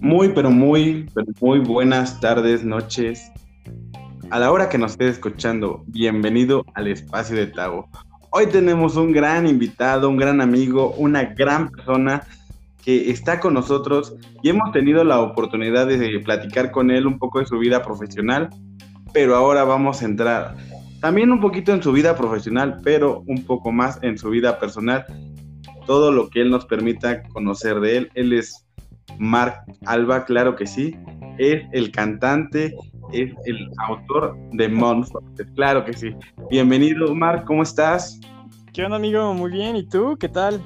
Muy, pero muy, pero muy buenas tardes, noches. A la hora que nos estés escuchando, bienvenido al espacio de Tavo. Hoy tenemos un gran invitado, un gran amigo, una gran persona que está con nosotros y hemos tenido la oportunidad de platicar con él un poco de su vida profesional, pero ahora vamos a entrar también un poquito en su vida profesional, pero un poco más en su vida personal, todo lo que él nos permita conocer de él. Él es Mark Alba, claro que sí, es el cantante, es el autor de Monsters, claro que sí. Bienvenido, Mark, ¿cómo estás? ¿Qué onda, amigo? Muy bien, ¿y tú? ¿Qué tal?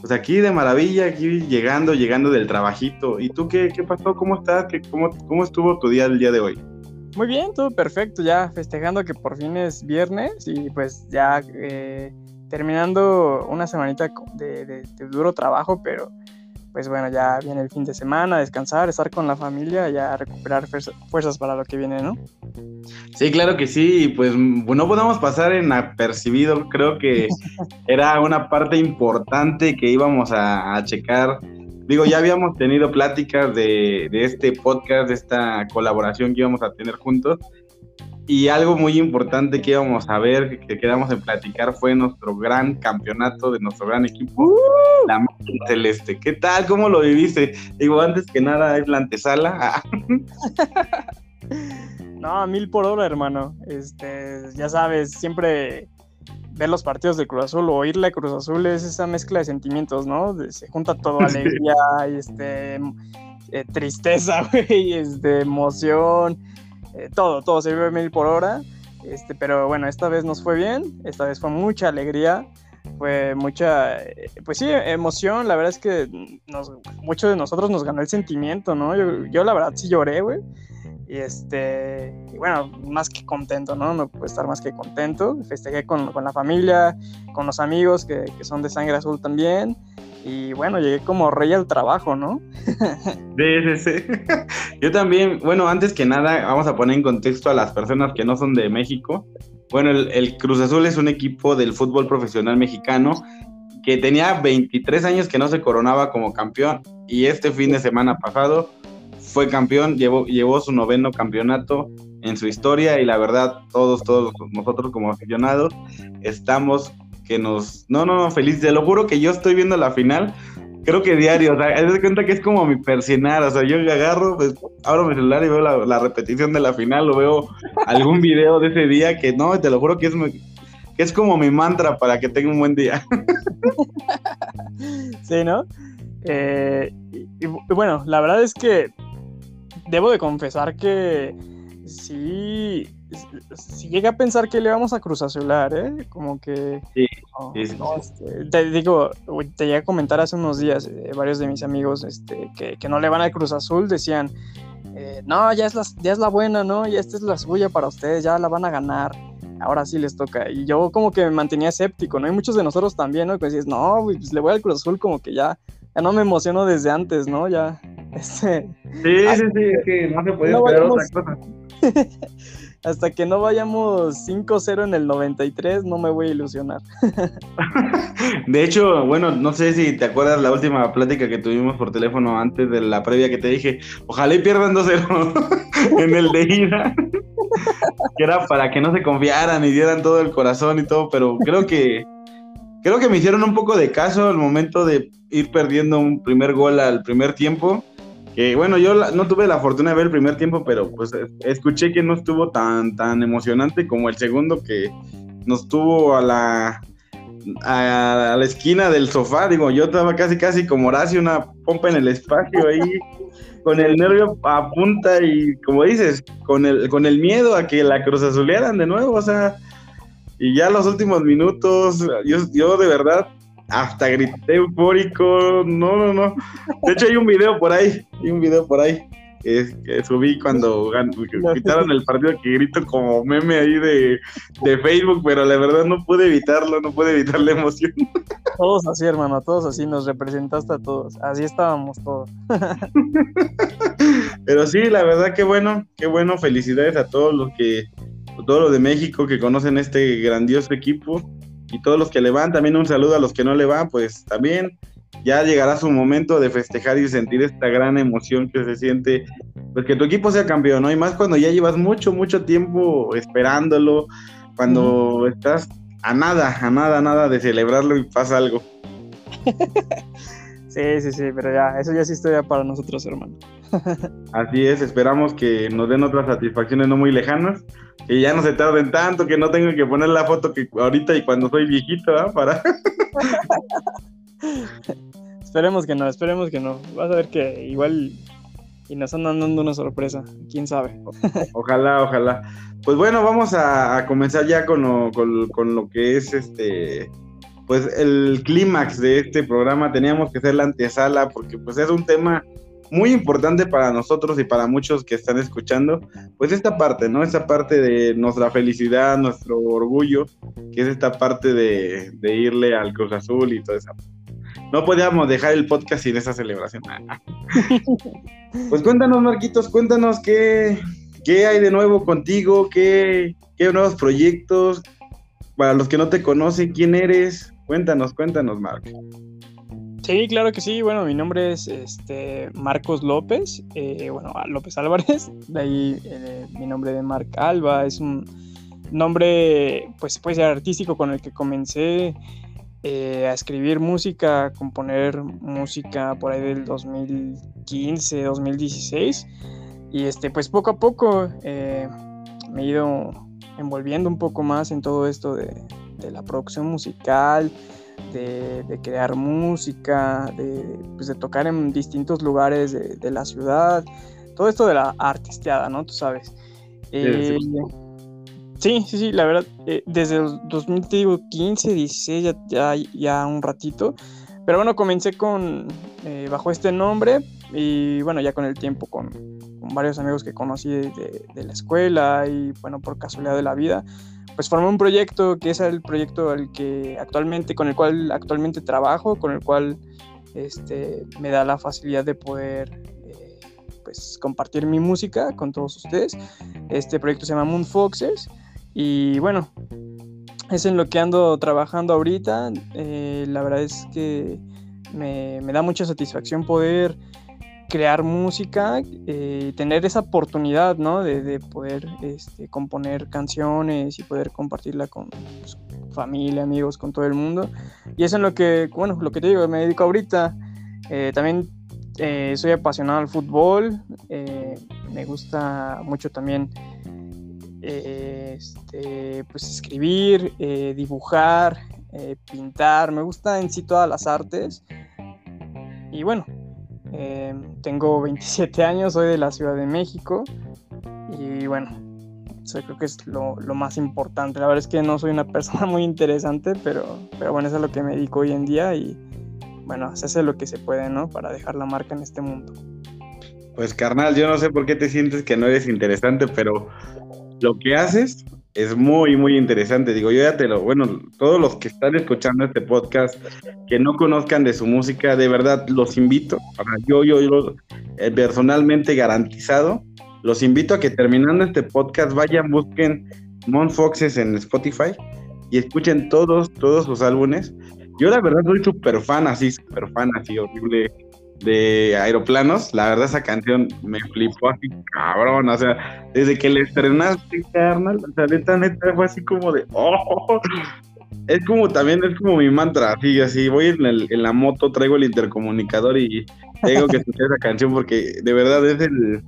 Pues aquí de maravilla, aquí llegando, llegando del trabajito. ¿Y tú qué, qué pasó? ¿Cómo estás? ¿Qué, cómo, ¿Cómo estuvo tu día el día de hoy? Muy bien, todo perfecto, ya festejando que por fin es viernes y pues ya eh, terminando una semanita de, de, duro trabajo, pero pues bueno, ya viene el fin de semana, descansar, estar con la familia, ya recuperar fuerzas para lo que viene, ¿no? Sí, claro que sí, pues no podemos pasar en apercibido, creo que era una parte importante que íbamos a, a checar digo, ya habíamos tenido pláticas de, este podcast, de esta colaboración que íbamos a tener juntos. Y algo muy importante que íbamos a ver, que quedamos en platicar, fue nuestro gran campeonato de nuestro gran equipo, ¡Uh! la Máquina Celeste. ¿Qué tal? ¿Cómo lo viviste? Digo, antes que nada, es la antesala. no, mil por hora, hermano. Este, ya sabes, siempre ver los partidos de Cruz Azul o oírle a Cruz Azul es esa mezcla de sentimientos, ¿no? se junta todo, alegría, y este, eh, tristeza, güey, este, emoción, eh, todo, todo se vive mil por hora. Este, pero bueno, esta vez nos fue bien, esta vez fue mucha alegría, fue mucha, eh, pues sí, emoción, la verdad es que nos, muchos de nosotros nos ganó el sentimiento, ¿no? Yo, yo la verdad sí lloré, güey. Y este, bueno, más que contento, ¿no? No puedo estar más que contento. Festejé con, con la familia, con los amigos que, que, son de sangre azul también. Y bueno, llegué como rey al trabajo, ¿no? Sí, sí, sí. Yo también, bueno, antes que nada, vamos a poner en contexto a las personas que no son de México. Bueno, el, Cruz Azul es un equipo del fútbol profesional mexicano que tenía 23 años que no se coronaba como campeón. Y este fin de semana pasado fue campeón, llevó, llevó su noveno campeonato en su historia y la verdad todos, todos nosotros como aficionados estamos que nos... No, no, no, feliz, te lo juro que yo estoy viendo la final, creo que diario, o sea, de cuenta que es como mi persinar, o sea, yo agarro, pues abro mi celular y veo la, repetición de la final, o veo algún video de ese día que no, te lo juro que es, que es como mi mantra para que tenga un buen día. sí, ¿no? Eh, y, bueno, la verdad es que debo de confesar que sí, sí llegué a pensar que le vamos a Cruz Azular, ¿eh? Como que... Sí, este, te digo, te llegué a comentar hace unos días, eh, varios de mis amigos este, que, no le van a Cruz Azul decían, eh, no, ya es, la, ya es la buena, ¿no? Ya esta es la suya para ustedes, ya la van a ganar. Ahora sí les toca. Y yo como que me mantenía escéptico, ¿no? Y muchos de nosotros también, ¿no? Que decías, no, pues le voy al Cruz Azul como que ya, ya no me emociono desde antes, ¿no? Ya, este, sí, sí, sí, es que no se puede esperar otra cosa. hasta que no vayamos 5-0 en el 93, no me voy a ilusionar. de hecho, bueno, no sé si te acuerdas la última plática que tuvimos por teléfono antes de la previa que te dije, ojalá y pierdan 2-0 en el de ida. que era para que no se confiaran y dieran todo el corazón y todo, pero creo que creo que me hicieron un poco de caso al momento de ir perdiendo un primer gol al primer tiempo bueno, yo no tuve la fortuna de ver el primer tiempo, pero pues escuché que no estuvo tan, tan emocionante como el segundo que nos tuvo a la, a, la esquina del sofá. Digo, yo estaba casi, casi como Horacio, una pompa en el espacio ahí, con el nervio a punta y, como dices, con el, con el miedo a que la Cruz Azulearan de nuevo, o sea, y ya los últimos minutos, yo, yo de verdad hasta grité eufórico, no, no, no. De hecho hay un video por ahí, hay un video por ahí. Que, subí cuando quitaron el partido que grito como meme ahí de, Facebook, pero la verdad no pude evitarlo, no pude evitar la emoción. Todos así, hermano, todos así, nos representaste a todos, así estábamos todos. Pero sí, la verdad que bueno, qué bueno, felicidades a todos los que, todos los de México que conocen este grandioso equipo y todos los que le van, también un saludo a los que no le van, pues también ya llegará su momento de festejar y sentir esta gran emoción que se siente, pues que tu equipo sea campeón, ¿no? Y más cuando ya llevas mucho, mucho tiempo esperándolo, cuando estás a nada, a nada, a nada de celebrarlo y pasa algo. sí, sí, sí, pero ya, eso ya es historia para nosotros, hermano. Así es, esperamos que nos den otras satisfacciones no muy lejanas, que ya no se tarden tanto, que no tengan que poner la foto que ahorita y cuando soy viejito, ¿ah? Para... esperemos que no, esperemos que no. Vas a ver que igual y nos andan dando una sorpresa, quién sabe. Ojalá, ojalá. Pues bueno, vamos a, comenzar ya con lo, con, lo, que es este, pues el clímax de este programa. Teníamos que hacer la antesala porque pues es un tema muy importante para nosotros y para muchos que están escuchando, pues esta parte, ¿no? Esta parte de nuestra felicidad, nuestro orgullo, que es esta parte de, de irle al Cruz Azul y toda esa no podíamos dejar el podcast sin esa celebración. pues cuéntanos, Marquitos, cuéntanos qué, qué hay de nuevo contigo, qué, qué nuevos proyectos. Para los que no te conocen, ¿quién eres? Cuéntanos, cuéntanos, Marc. Sí, claro que sí. Bueno, mi nombre es este, Marcos López, eh, bueno, López Álvarez. De ahí eh, mi nombre de Marc Alba es un nombre, pues, pues artístico con el que comencé eh, a escribir música, a componer música por ahí del 2015, 2016. Y este, pues poco a poco eh, me he ido envolviendo un poco más en todo esto de, la producción musical, de, crear música, pues, de, tocar en distintos lugares de, la ciudad, todo esto de la artisteada, ¿no? Tú sabes. Eh, Sí, sí, sí, la verdad, eh, desde el 2015, 16, ya, ya, un ratito. Pero bueno, comencé con, eh, bajo este nombre y bueno, ya con el tiempo, con, varios amigos que conocí de, la escuela y bueno, por casualidad de la vida, pues formé un proyecto que es el proyecto el que actualmente, con el cual actualmente trabajo, con el cual este, me da la facilidad de poder eh, pues compartir mi música con todos ustedes. Este proyecto se llama Moon Foxes. Y bueno, es en lo que ando trabajando ahorita. Eh, la verdad es que me, da mucha satisfacción poder crear música, eh, tener esa oportunidad, ¿no? De, poder este, componer canciones y poder compartirla con pues, familia, amigos, con todo el mundo. Y eso es lo que, bueno, lo que te digo, me dedico ahorita. Eh, también soy apasionado al fútbol. me gusta mucho también este, pues escribir, eh, dibujar, eh, pintar, me gusta en sí todas las artes. Y bueno, eh, tengo 27 años, soy de la Ciudad de México y bueno, eso creo que es lo, más importante. La verdad es que no soy una persona muy interesante, pero, pero bueno, eso es lo que me dedico hoy en día y bueno, se hace lo que se puede, ¿no? Para dejar la marca en este mundo. Pues carnal, yo no sé por qué te sientes que no eres interesante, pero lo que haces es muy, muy interesante. Digo, yo ya te lo, bueno, todos los que están escuchando este podcast, que no conozcan de su música, de verdad los invito. Yo, yo, yo eh, personalmente garantizado, los invito a que terminando este podcast vayan, busquen Mon Foxes en Spotify y escuchen todos, todos sus álbumes. Yo la verdad soy súper fan, así, súper fan, así horrible de Aeroplanos, la verdad esa canción me flipó así cabrón, o sea, desde que le estrenaste, carnal, o sea, neta, neta, fue así como de, oh, es como también, es como mi mantra, así, así, voy en, la moto, traigo el intercomunicador y tengo que escuchar esa canción porque de verdad es el,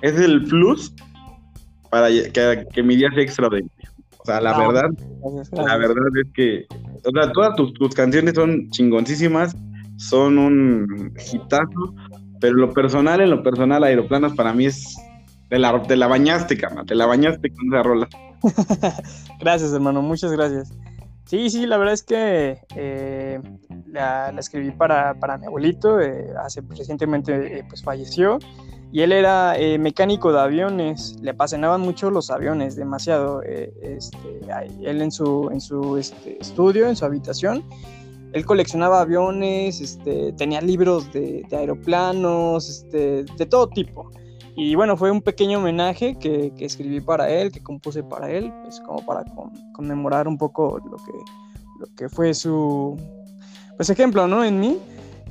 es el plus para que, mi día sea extraordinario. O sea, la verdad, la verdad es que, o sea, todas tus, tus canciones son chingoncísimas son un hitazo, pero lo personal, en lo personal, Aeroplanos para mí es. Te la, te la bañaste, cama, te la bañaste con esa rola. gracias, hermano, muchas gracias. Sí, sí, la verdad es que eh, la, escribí para, para mi abuelito, eh, hace recientemente eh, pues falleció, y él era mecánico de aviones, le apasionaban mucho los aviones, demasiado. Este, él en su, en su este, estudio, en su habitación, él coleccionaba aviones, este, tenía libros de, aeroplanos, este, de todo tipo. Y bueno, fue un pequeño homenaje que, escribí para él, que compuse para él, pues como para conmemorar un poco lo que, lo que fue su pues ejemplo, ¿no? En mí.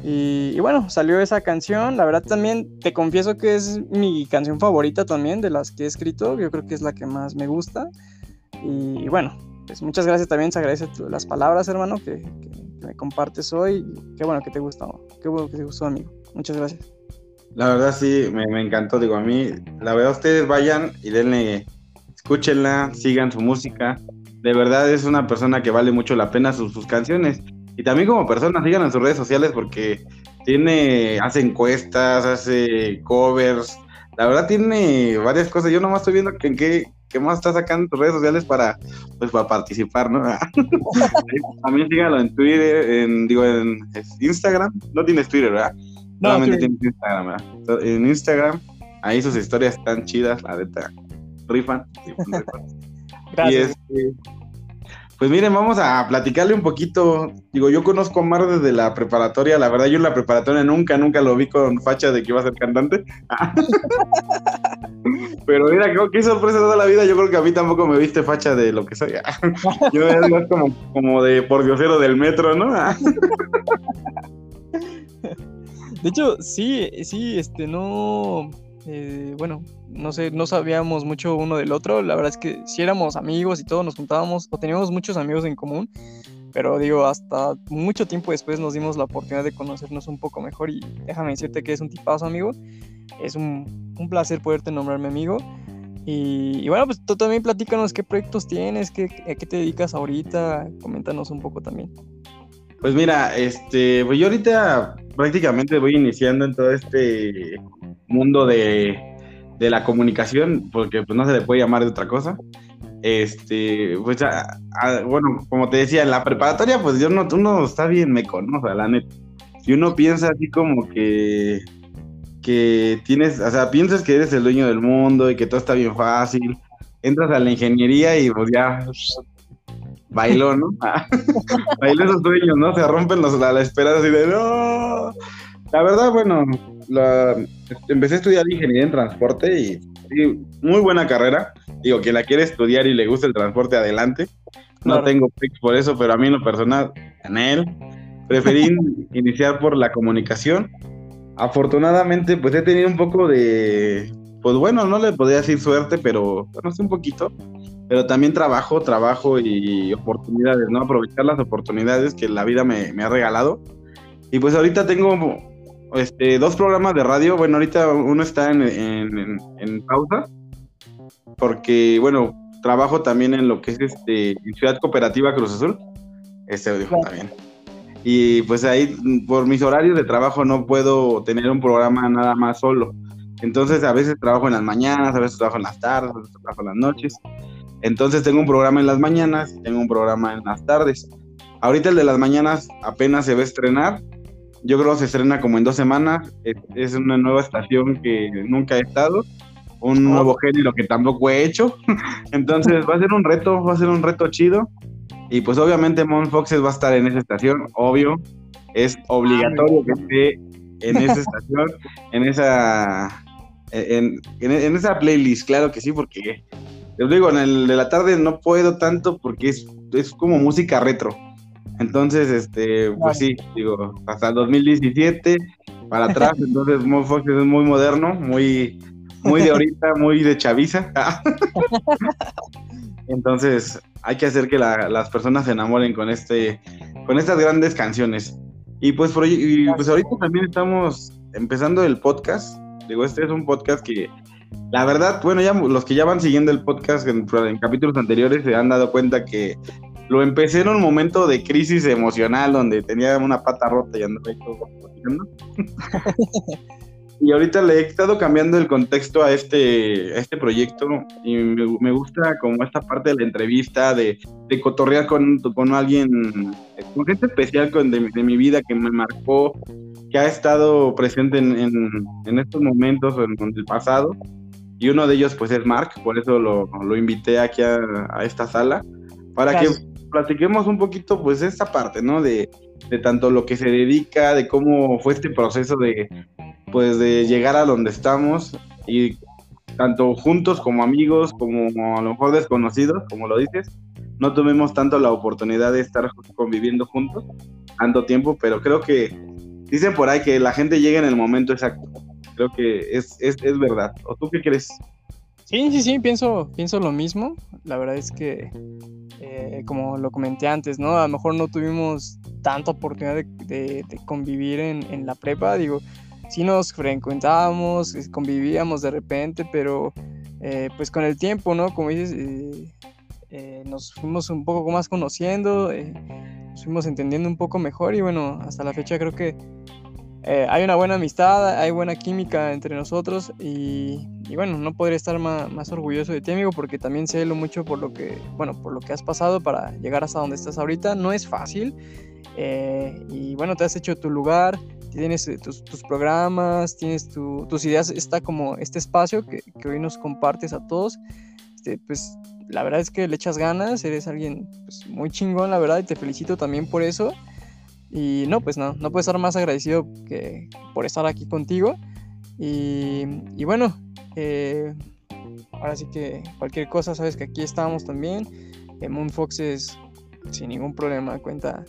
Y, bueno, salió esa canción. La verdad también te confieso que es mi canción favorita también de las que he escrito. Yo creo que es la que más me gusta. Y, bueno, pues muchas gracias también. Se agradece las palabras, hermano, que, me compartes hoy. Qué bueno que te gustó. Qué bueno que te gustó, amigo. Muchas gracias. La verdad sí, me, encantó. Digo, a mí, la verdad, ustedes vayan y denle, escúchenla, sigan su música. De verdad es una persona que vale mucho la pena sus, canciones. Y también como persona, sigan en sus redes sociales porque tiene, hace encuestas, hace covers. La verdad tiene varias cosas. Yo nomás estoy viendo que en qué, qué más está sacando en tus redes sociales para, pues, para participar, ¿no? también síganlo en Twitter, en, digo, en Instagram. No tienes Twitter, ¿verdad? No, Solamente tienes Instagram, ¿verdad? En Instagram, ahí sus historias están chidas, la neta. Rifan. rifan. Gracias. Y este, pues miren, vamos a platicarle un poquito. Digo, yo conozco a Mar desde la preparatoria. La verdad, yo en la preparatoria nunca, nunca lo vi con facha de que iba a ser cantante. Pero mira, qué sorpresa toda la vida. Yo creo que a mí tampoco me viste facha de lo que soy. yo era como, como de por diosero del metro, ¿no? de hecho, sí, sí, este, no eh, bueno, no sé, no sabíamos mucho uno del otro. La verdad es que si éramos amigos y todos nos juntábamos o teníamos muchos amigos en común, pero digo, hasta mucho tiempo después nos dimos la oportunidad de conocernos un poco mejor y déjame decirte que es un tipazo, amigo. Es un, un placer poderte nombrarme amigo. Y, bueno, pues tú también platícanos qué proyectos tienes, qué, a qué te dedicas ahorita, coméntanos un poco también. Pues mira, este, pues yo ahorita prácticamente voy iniciando en todo este mundo de, la comunicación, porque pues no se le puede llamar de otra cosa. Este, pues, bueno, como te decía, en la preparatoria, pues yo no, uno está bien me conoce, la neta. Y uno piensa así como que, que tienes, o sea, piensas que eres el dueño del mundo y que todo está bien fácil. Entras a la ingeniería y pues ya bailó, ¿no? bailó esos sueños, ¿no? Se rompen los, la, la esperanza así de no. La verdad, bueno, la, empecé a estudiar ingeniería en transporte y, muy buena carrera. Digo, que la quiere estudiar y le gusta el transporte, adelante. No tengo pics por eso, pero a mí en lo personal, en él, preferí iniciar por la comunicación. Afortunadamente, pues he tenido un poco de, pues bueno, no le podría decir suerte, pero no sé un poquito. Pero también trabajo, trabajo y oportunidades, ¿no? Aprovechar las oportunidades que la vida me, me ha regalado. Y pues ahorita tengo este, dos programas de radio. Bueno, ahorita uno está en, pausa, porque, bueno, trabajo también en lo que es este, Ciudad Cooperativa Cruz Azul. Este dijo también. Y pues ahí, por mis horarios de trabajo, no puedo tener un programa nada más solo. Entonces, a veces trabajo en las mañanas, a veces trabajo en las tardes, a veces trabajo en las noches. Entonces, tengo un programa en las mañanas, tengo un programa en las tardes. Ahorita el de las mañanas apenas se va a estrenar, yo creo que se estrena como en dos semanas. Es, una nueva estación que nunca he estado. Un nuevo género que tampoco he hecho. Entonces va a ser un reto, va a ser un reto chido. Y pues obviamente Mon Foxes va a estar en esa estación, obvio. Es obligatorio que esté en esa estación, en esa en, en, esa playlist, claro que sí, porque les digo, en el de la tarde no puedo tanto porque es, es como música retro. Entonces, este, pues sí, digo, hasta el 2017 para atrás, entonces Mo Fox es muy moderno, muy, muy de ahorita, muy de chaviza. entonces, hay que hacer que las personas se enamoren con este, con estas grandes canciones. Y pues, por, y pues ahorita también estamos empezando el podcast. Digo, este es un podcast que, la verdad, bueno, ya los que ya van siguiendo el podcast en, en capítulos anteriores se han dado cuenta que lo empecé en un momento de crisis emocional donde tenía una pata rota y andaba todo y ahorita le he estado cambiando el contexto a este, este proyecto y me, gusta como esta parte de la entrevista, de, de cotorrear con, con alguien, con gente especial con, de, mi vida que me marcó, que ha estado presente en, en, estos momentos o en, el pasado. Y uno de ellos pues es Mark, por eso lo, lo invité aquí a, a esta sala, para que platiquemos un poquito, pues, esta parte, ¿no? De, de, tanto lo que se dedica, de cómo fue este proceso de, pues, de llegar a donde estamos y tanto juntos como amigos, como a lo mejor desconocidos, como lo dices, no tuvimos tanto la oportunidad de estar conviviendo juntos tanto tiempo, pero creo que dicen por ahí que la gente llega en el momento exacto. Creo que es, es, es verdad. ¿O tú qué crees? Sí, sí, sí, pienso, pienso lo mismo. La verdad es que, eh, como lo comenté antes, ¿no? A lo mejor no tuvimos tanta oportunidad de, convivir en, la prepa. Digo, sí nos frecuentábamos, convivíamos de repente, pero eh, pues con el tiempo, ¿no? Como dices, eh, nos fuimos un poco más conociendo, nos fuimos entendiendo un poco mejor y bueno, hasta la fecha creo que eh, hay una buena amistad, hay buena química entre nosotros y, bueno, no podría estar más, orgulloso de ti, amigo, porque también sé lo mucho por lo que, bueno, por lo que has pasado para llegar hasta donde estás ahorita. No es fácil eh, y bueno, te has hecho tu lugar, tienes eh, tus, programas, tienes tus ideas, está como este espacio que, hoy nos compartes a todos. Este, pues la verdad es que le echas ganas, eres alguien pues, muy chingón, la verdad, y te felicito también por eso. Y no, pues no, no puedo estar más agradecido que por estar aquí contigo. Y, bueno, eh, ahora sí que cualquier cosa, sabes que aquí estamos también. En Moonfox es sin ningún problema, cuenta,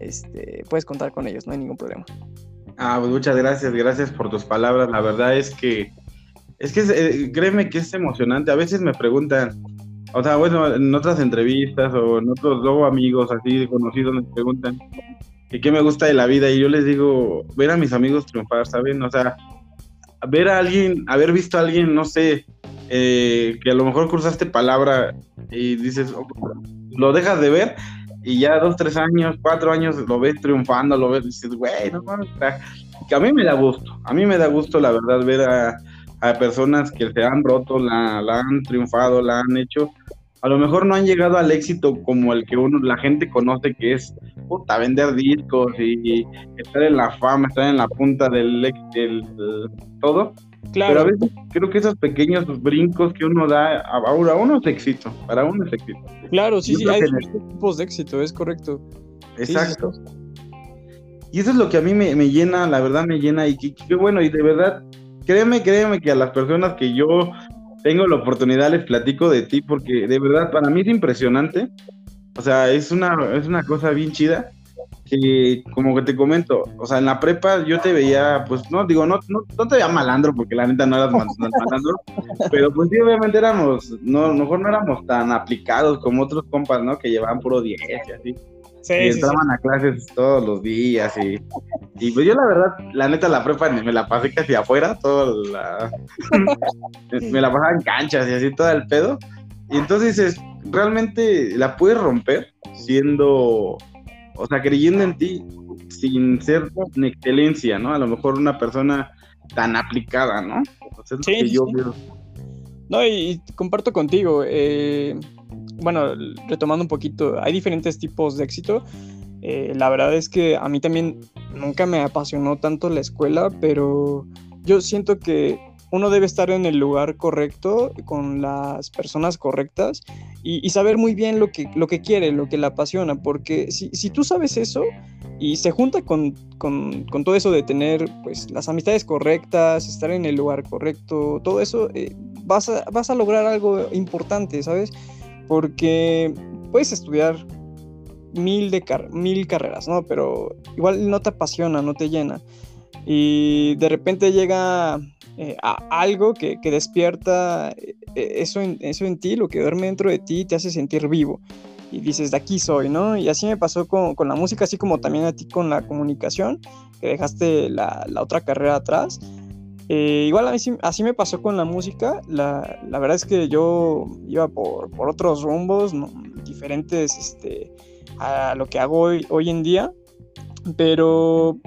este, puedes contar con ellos, no hay ningún problema. Ah, pues muchas gracias, gracias por tus palabras. La verdad es que, es que eh, créeme que es emocionante. A veces me preguntan, o sea, bueno, en otras entrevistas o en otros luego amigos así conocidos me preguntan, que qué me gusta de la vida y yo les digo, ver a mis amigos triunfar, ¿saben? O sea, ver a alguien, haber visto a alguien, no sé, eh, que a lo mejor cruzaste palabra y dices, oh, lo dejas de ver y ya dos, tres años, cuatro años lo ves triunfando, lo ves dices, güey, no mames, que a mí me da gusto, a mí me da gusto la verdad ver a, a personas que se han roto, la, la han triunfado, la han hecho a lo mejor no han llegado al éxito como el que uno, la gente conoce que es puta, vender discos y, estar en la fama, estar en la punta del, del, todo. Claro. Pero a veces creo que esos pequeños brincos que uno da, ahora uno es éxito, para uno es éxito. Claro, sí, sí, hay tipos de éxito, es correcto. Exacto. Y eso es lo que a mí me, llena, la verdad me llena y qué bueno, y de verdad, créeme, créeme que a las personas que yo tengo la oportunidad, les platico de ti, porque de verdad para mí es impresionante. O sea, es una, es una cosa bien chida que, como que te comento, o sea, en la prepa yo te veía, pues no, digo, no, no, no te veía malandro, porque la neta no eras malandro, pero pues sí, obviamente éramos, no, mejor no éramos tan aplicados como otros compas, ¿no? Que llevaban puro 10 y así y entraban a clases todos los días y, y, pues yo la verdad, la neta la prepa me la pasé casi afuera, todo la, me la pasaba en canchas y así todo el pedo. Y entonces es, realmente la puedes romper siendo, o sea, creyendo en ti sin ser una excelencia, ¿no? A lo mejor una persona tan aplicada, ¿no? sí, yo No, y, comparto contigo. Eh, bueno, retomando un poquito, hay diferentes tipos de éxito. Eh, la verdad es que a mí también nunca me apasionó tanto la escuela, pero yo siento que uno debe estar en el lugar correcto, con las personas correctas y, saber muy bien lo que, lo que quiere, lo que le apasiona, porque si, si tú sabes eso y se junta con, con, todo eso de tener pues, las amistades correctas, estar en el lugar correcto, todo eso, eh, vas, a, vas a lograr algo importante, ¿sabes? porque puedes estudiar mil, de mil carreras, ¿no? Pero igual no te apasiona, no te llena. Y de repente llega eh, algo que, despierta eh, eso en, eso en ti, lo que duerme dentro de ti, te hace sentir vivo. Y dices, de aquí soy, ¿no? Y así me pasó con, la música, así como también a ti con la comunicación, que dejaste la, la otra carrera atrás. Eh, igual así, me pasó con la música. La, verdad es que yo iba por, otros rumbos diferentes este, a lo que hago hoy, hoy en día. Pero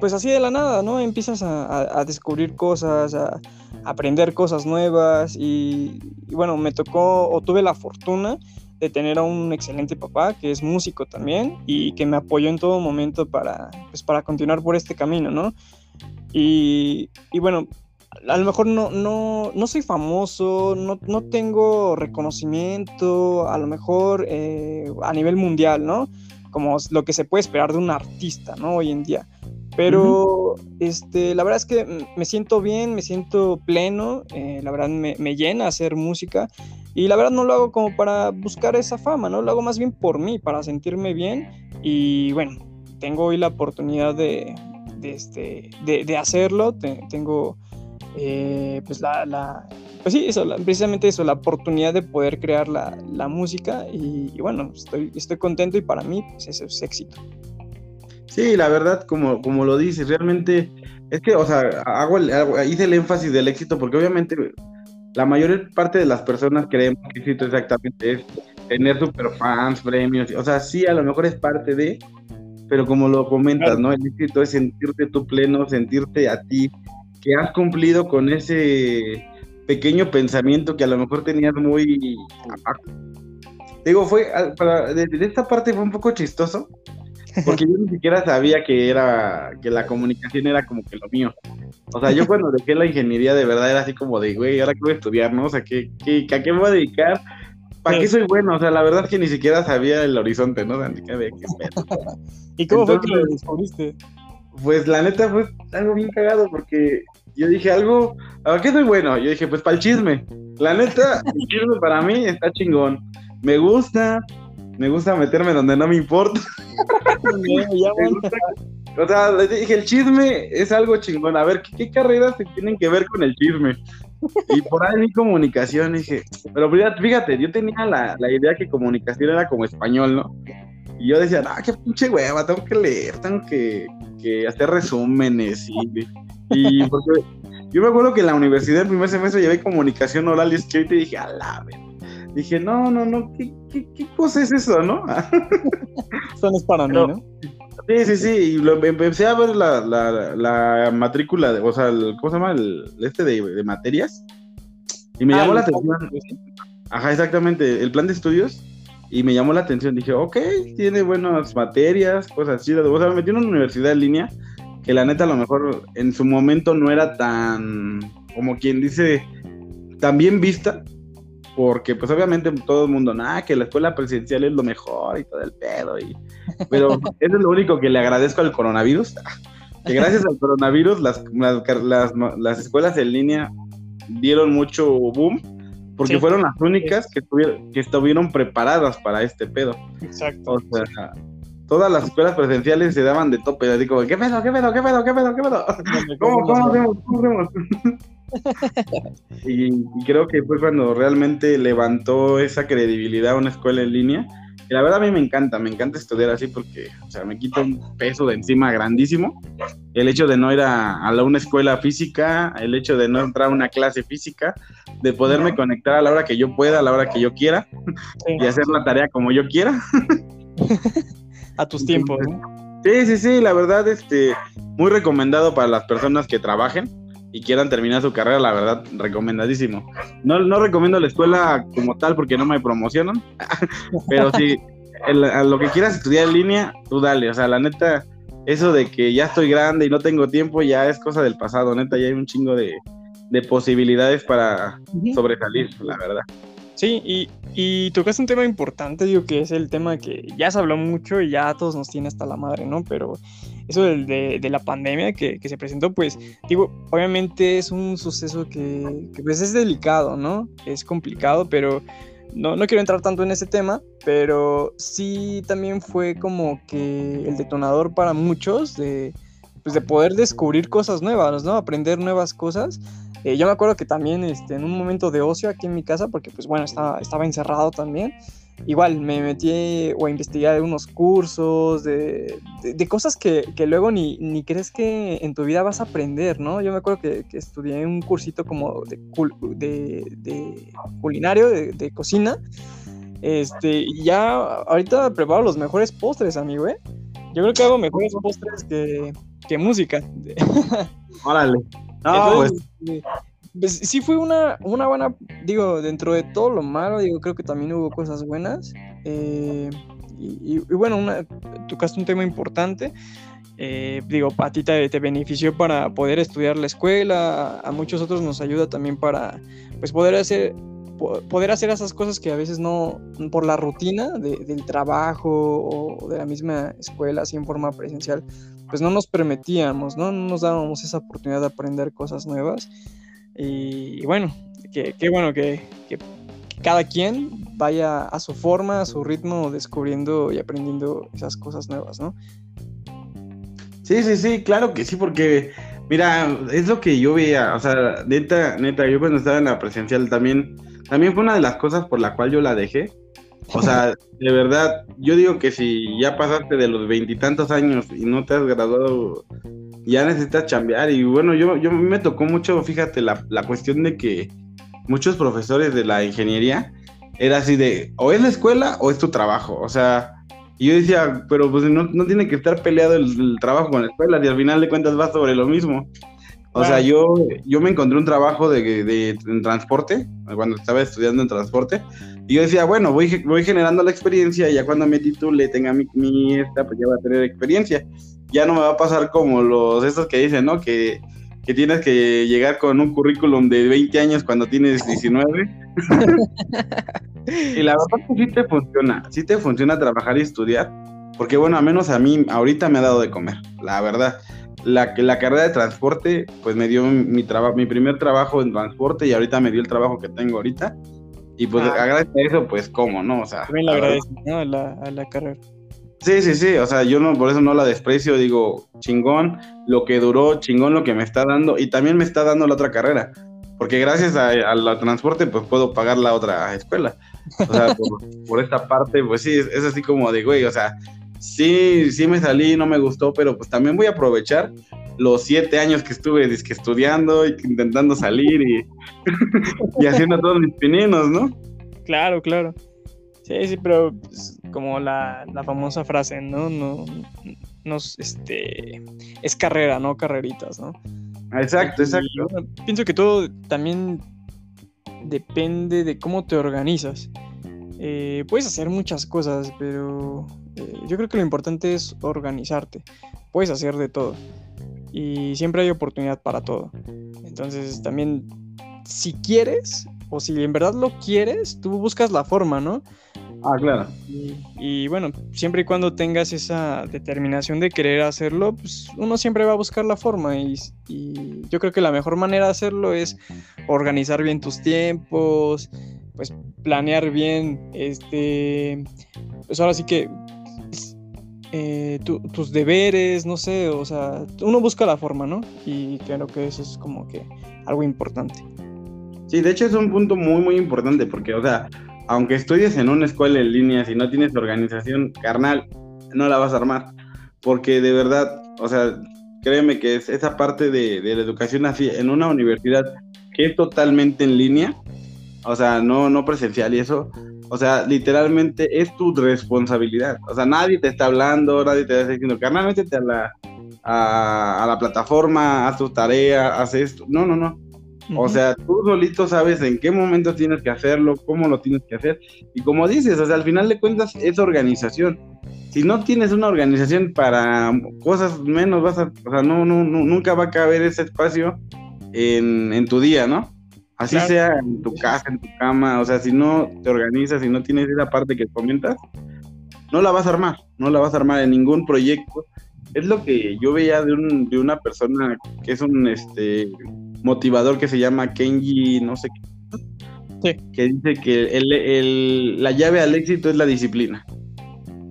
pues así de la nada, ¿no? Empiezas a, descubrir cosas, a, aprender cosas nuevas y, bueno, me tocó o tuve la fortuna de tener a un excelente papá que es músico también y que me apoyó en todo momento para, pues, para continuar por este camino, ¿no? Y, bueno, a lo mejor no, no, no soy famoso, no, no, tengo reconocimiento, a lo mejor eh, a nivel mundial, ¿no? Como lo que se puede esperar de un artista, ¿no? Hoy en día. Pero este, la verdad es que me siento bien, me siento pleno, eh, la verdad me, me, llena hacer música Y la verdad no lo hago como para buscar esa fama, ¿no? Lo hago más bien por mí, para sentirme bien. Y bueno, tengo hoy la oportunidad de, de, este, de, hacerlo. tengo eh, pues la, pues sí, eso, precisamente eso, la oportunidad de poder crear la, música y, bueno, estoy, estoy contento y para mí pues eso es éxito. Sí, la verdad, como, como lo dices, realmente es que, o sea, hago, hice el énfasis del éxito porque obviamente la mayor parte de las personas creemos que éxito exactamente es tener super fans, premios, o sea, sí, a lo mejor es parte de, pero como lo comentas, ¿no? El éxito es sentirte tú pleno, sentirte a ti, que has cumplido con ese pequeño pensamiento que a lo mejor tenías muy... Digo, fue, para, de, esta parte fue un poco chistoso, porque yo ni siquiera sabía que era, que la comunicación era como que lo mío. O sea, yo cuando dejé la ingeniería de verdad era así como de, güey, ¿ahora qué voy a estudiar, no? O sea, ¿qué, qué, ¿a qué me voy a dedicar? ¿Para qué soy bueno? O sea, la verdad es que ni siquiera sabía el horizonte, ¿no? ¿Y cómo fue que lo descubriste? Pues la neta fue algo bien cagado porque yo dije algo, ¿a qué soy bueno? Yo dije, pues para el chisme. La neta, el chisme para mí está chingón. Me gusta, me gusta meterme donde no me importa. o sea, dije, el chisme es algo chingón. A ver, ¿qué, carreras se tienen que ver con el chisme? Y por ahí mi comunicación, dije, pero fíjate, yo tenía la, la idea que comunicación era como español, ¿no? Y yo decía, ah, qué pinche hueva, tengo que leer, tengo que, que hacer resúmenes y, y porque yo me acuerdo que en la universidad, el primer semestre, llevé comunicación oral y escrita y dije, a la Dije, no, no, no, ¿qué, qué, qué cosa es eso, no? Eso no es para mí, ¿no? Sí, sí, sí, y lo, empecé a ver la, la, la matrícula, de, o sea, el, ¿cómo se llama? El, este de, de materias. Y me ah, llamó la atención. Ajá, exactamente, el plan de estudios. Y me llamó la atención. Dije, ok, tiene buenas materias, cosas chidas. O sea, me metí en una universidad en línea que la neta a lo mejor en su momento no era tan, como quien dice, tan bien vista, porque pues obviamente todo el mundo, nada, que la escuela presidencial es lo mejor y todo el pedo, y... pero eso es lo único que le agradezco al coronavirus, que gracias al coronavirus las, las, las, escuelas en línea dieron mucho boom, porque fueron las únicas que, estuvieron, que estuvieron preparadas para este pedo. Exacto. O sea, todas las escuelas presenciales se daban de tope, así como, ¿qué pedo, qué pedo, qué pedo, qué pedo, qué pedo? ¿Cómo, cómo hacemos, cómo hacemos? y, creo que fue cuando realmente levantó esa credibilidad a una escuela en línea. Y la verdad a mí me encanta, me encanta estudiar así porque, o sea, me quita un peso de encima grandísimo. El hecho de no ir a, a una escuela física, el hecho de no entrar a una clase física, de poderme conectar a la hora que yo pueda, a la hora que yo quiera, y hacer la tarea como yo quiera. a tus tiempos, Sí, sí, sí, la verdad, este, muy recomendado para las personas que trabajen y quieran terminar su carrera, la verdad, recomendadísimo. No, no recomiendo la escuela como tal porque no me promocionan, pero sí, a lo que quieras estudiar en línea, tú dale, o sea, la neta, eso de que ya estoy grande y no tengo tiempo ya es cosa del pasado, neta, ya hay un chingo de, de posibilidades para sobresalir, la verdad. Sí, y, y tocaste un tema importante, digo, que es el tema que ya se habló mucho y ya a todos nos tiene hasta la madre, ¿no? Pero eso de, de, la pandemia que, que, se presentó, pues, digo, obviamente es un suceso que, que, pues es delicado, ¿no? Es complicado, pero no, no quiero entrar tanto en ese tema, pero sí también fue como que el detonador para muchos de, pues, de poder descubrir cosas nuevas, ¿no? Aprender nuevas cosas eh, yo me acuerdo que también este, en un momento de ocio aquí en mi casa, porque pues bueno, estaba, estaba encerrado también, igual me metí o investigué unos cursos de, de, cosas que, que, luego ni, ni crees que en tu vida vas a aprender, ¿no? Yo me acuerdo que, que estudié un cursito como de, de culinario, de, cocina, este, y ya ahorita preparo los mejores postres, amigo, ¿eh? Yo creo que hago mejores postres que, que música. Órale. No, pues. Pues. sí fue una, una buena, digo, dentro de todo lo malo, digo, creo que también hubo cosas buenas. Eh, y, bueno, una, tocaste un tema importante. Eh, digo, a ti te, benefició para poder estudiar la escuela, a, muchos otros nos ayuda también para pues poder hacer poder hacer esas cosas que a veces no, por la rutina del trabajo o de la misma escuela, así en forma presencial, pues no nos permitíamos, ¿no? No nos dábamos esa oportunidad de aprender cosas nuevas. Y, bueno, qué bueno que, cada quien vaya a su forma, a su ritmo, descubriendo y aprendiendo esas cosas nuevas, ¿no? Sí, sí, sí, claro que sí, porque mira, es lo que yo veía, o sea, neta, neta, yo cuando estaba en la presencial también, también fue una de las cosas por la cual yo la dejé. O sea, de verdad, yo digo que si ya pasaste de los veintitantos años y no te has graduado, ya necesitas chambear. Y bueno, yo, yo me tocó mucho, fíjate, la, la cuestión de que muchos profesores de la ingeniería era así de, o es la escuela o es tu trabajo. O sea, y yo decía, pero pues no, no tiene que estar peleado el, trabajo con la escuela, y al final de cuentas va sobre lo mismo. O sea, yo, yo me encontré un trabajo de, de, en transporte, cuando estaba estudiando en transporte, y yo decía, bueno, voy, voy generando la experiencia y ya cuando me titule, tenga mi, mi esta, pues ya voy a tener experiencia. Ya no me va a pasar como los estos que dicen, ¿no? Que que tienes que llegar con un currículum de 20 años cuando tienes 19. y la verdad que sí te funciona, sí te funciona trabajar y estudiar, porque bueno, a menos a mí ahorita me ha dado de comer, la verdad. La, la carrera de transporte, pues me dio mi, trabajo, mi primer trabajo en transporte y ahorita me dio el trabajo que tengo ahorita. Y pues ah. gracias a eso, pues cómo, ¿no? O sea, también le agradezco, ¿no? A la, a la carrera. Sí, sí, sí, o sea, yo no, por eso no la desprecio, digo, chingón lo que duró, chingón lo que me está dando y también me está dando la otra carrera, porque gracias al transporte pues puedo pagar la otra escuela. O sea, por, esta parte, pues sí, es, así como de, güey, o sea, sí, sí me salí, no me gustó, pero pues también voy a aprovechar los siete años que estuve disque estudiando y intentando salir y, y haciendo todos mis pininos, ¿no? Claro, claro. Sí, sí, pero pues, como la, famosa frase, ¿no? No, este, es carrera, no carreritas, ¿no? Exacto, exacto. pienso que todo también depende de cómo te organizas. Eh, puedes hacer muchas cosas, pero eh, yo creo que lo importante es organizarte. Puedes hacer de todo. Y siempre hay oportunidad para todo. Entonces también, si quieres, o si en verdad lo quieres, tú buscas la forma, ¿no? Ah, claro. Y, bueno, siempre y cuando tengas esa determinación de querer hacerlo, pues uno siempre va a buscar la forma. Y, yo creo que la mejor manera de hacerlo es organizar bien tus tiempos, pues planear bien, este, pues ahora sí que eh, tus deberes, no sé, o sea, uno busca la forma, ¿no? Y creo que eso es como que algo importante. Sí, de hecho es un punto muy, muy importante porque, o sea, aunque estudies en una escuela en línea, si no tienes organización carnal, no la vas a armar. Porque de verdad, o sea, créeme que es esa parte de, la educación así, en una universidad que es totalmente en línea, o sea, no, no presencial y eso, o sea, literalmente es tu responsabilidad. O sea, nadie te está hablando, nadie te está diciendo, carnal, métete a la, a, a la plataforma, haz tu tarea, haz esto. No, no, no. O sea, tú solito sabes en qué momento tienes que hacerlo, cómo lo tienes que hacer. Y como dices, o sea, al final de cuentas es organización. Si no tienes una organización para cosas menos, vas a, o sea, no, no, nunca va a caber ese espacio en, tu día, ¿no? Así sea en tu casa, en tu cama, o sea, si no te organizas, si no tienes esa parte que comentas, no la vas a armar, no la vas a armar en ningún proyecto. Es lo que yo veía de, un, de una persona que es un, este, motivador que se llama Kenji, no sé qué, que dice que la llave al éxito es la disciplina.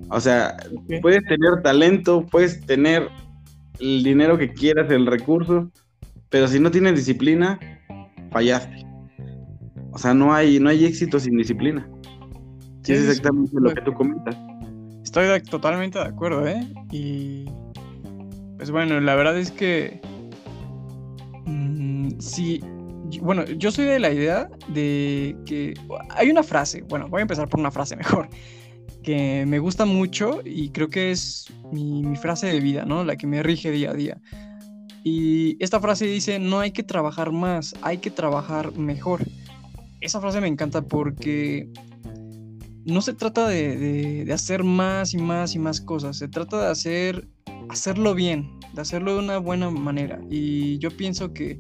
O sea, puedes tener talento, puedes tener el dinero que quieras, el recurso, pero si no tienes disciplina, fallaste. O sea, no hay, no hay éxito sin disciplina. Sí, es exactamente lo que tú comentas. Estoy totalmente de acuerdo, ¿eh? Y pues bueno, la verdad es que Sí, bueno, yo soy de la idea de que hay una frase, bueno, voy a empezar por una frase mejor, que me gusta mucho y creo que es mi, frase de vida, ¿no? La que me rige día a día. Y esta frase dice, no hay que trabajar más, hay que trabajar mejor. Esa frase me encanta porque no se trata de, de, hacer más y más y más cosas, se trata de hacer, hacerlo bien, de hacerlo de una buena manera. Y yo pienso que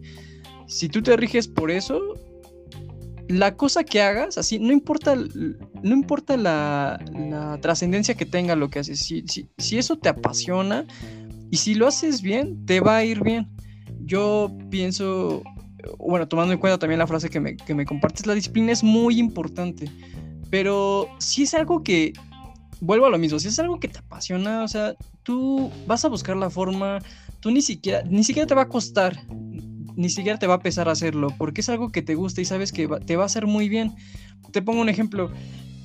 si tú te riges por eso, la cosa que hagas, así, no importa, no importa la, trascendencia que tenga lo que haces, si, si, eso te apasiona y si lo haces bien, te va a ir bien. Yo pienso bueno, tomando en cuenta también la frase que me, que me compartes, la disciplina es muy importante, pero si es algo que, vuelvo a lo mismo, si es algo que te apasiona, o sea, tú vas a buscar la forma, tú ni siquiera, ni siquiera te va a costar, ni siquiera te va a pesar hacerlo, porque es algo que te gusta y sabes que te va a hacer muy bien. Te pongo un ejemplo.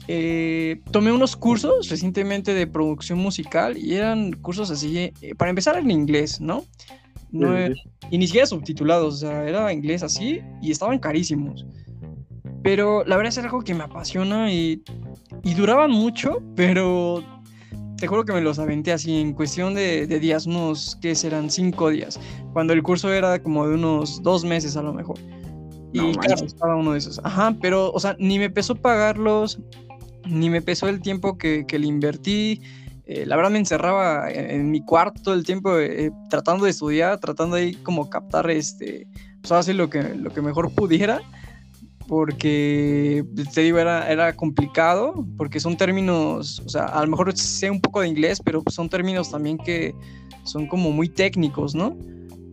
Eh, tomé unos cursos recientemente de producción musical y eran cursos así, eh, para empezar en inglés, ¿no? no y ni siquiera subtitulados, o sea, era inglés así y estaban carísimos. Pero la verdad es algo que me apasiona y, y duraban mucho, pero te juro que me los aventé así en cuestión de, días, unos que serán cinco días, cuando el curso era como de unos dos meses a lo mejor. Y claro, estaba uno de esos. Ajá, pero, o sea, ni me pesó pagarlos, ni me pesó el tiempo que, que le invertí. Eh, la verdad me encerraba en, mi cuarto todo el tiempo eh, tratando de estudiar, tratando de como captar este, pues así lo que, lo que mejor pudiera, porque te digo, era, era complicado, porque son términos, o sea, a lo mejor sé un poco de inglés, pero son términos también que son como muy técnicos, ¿no?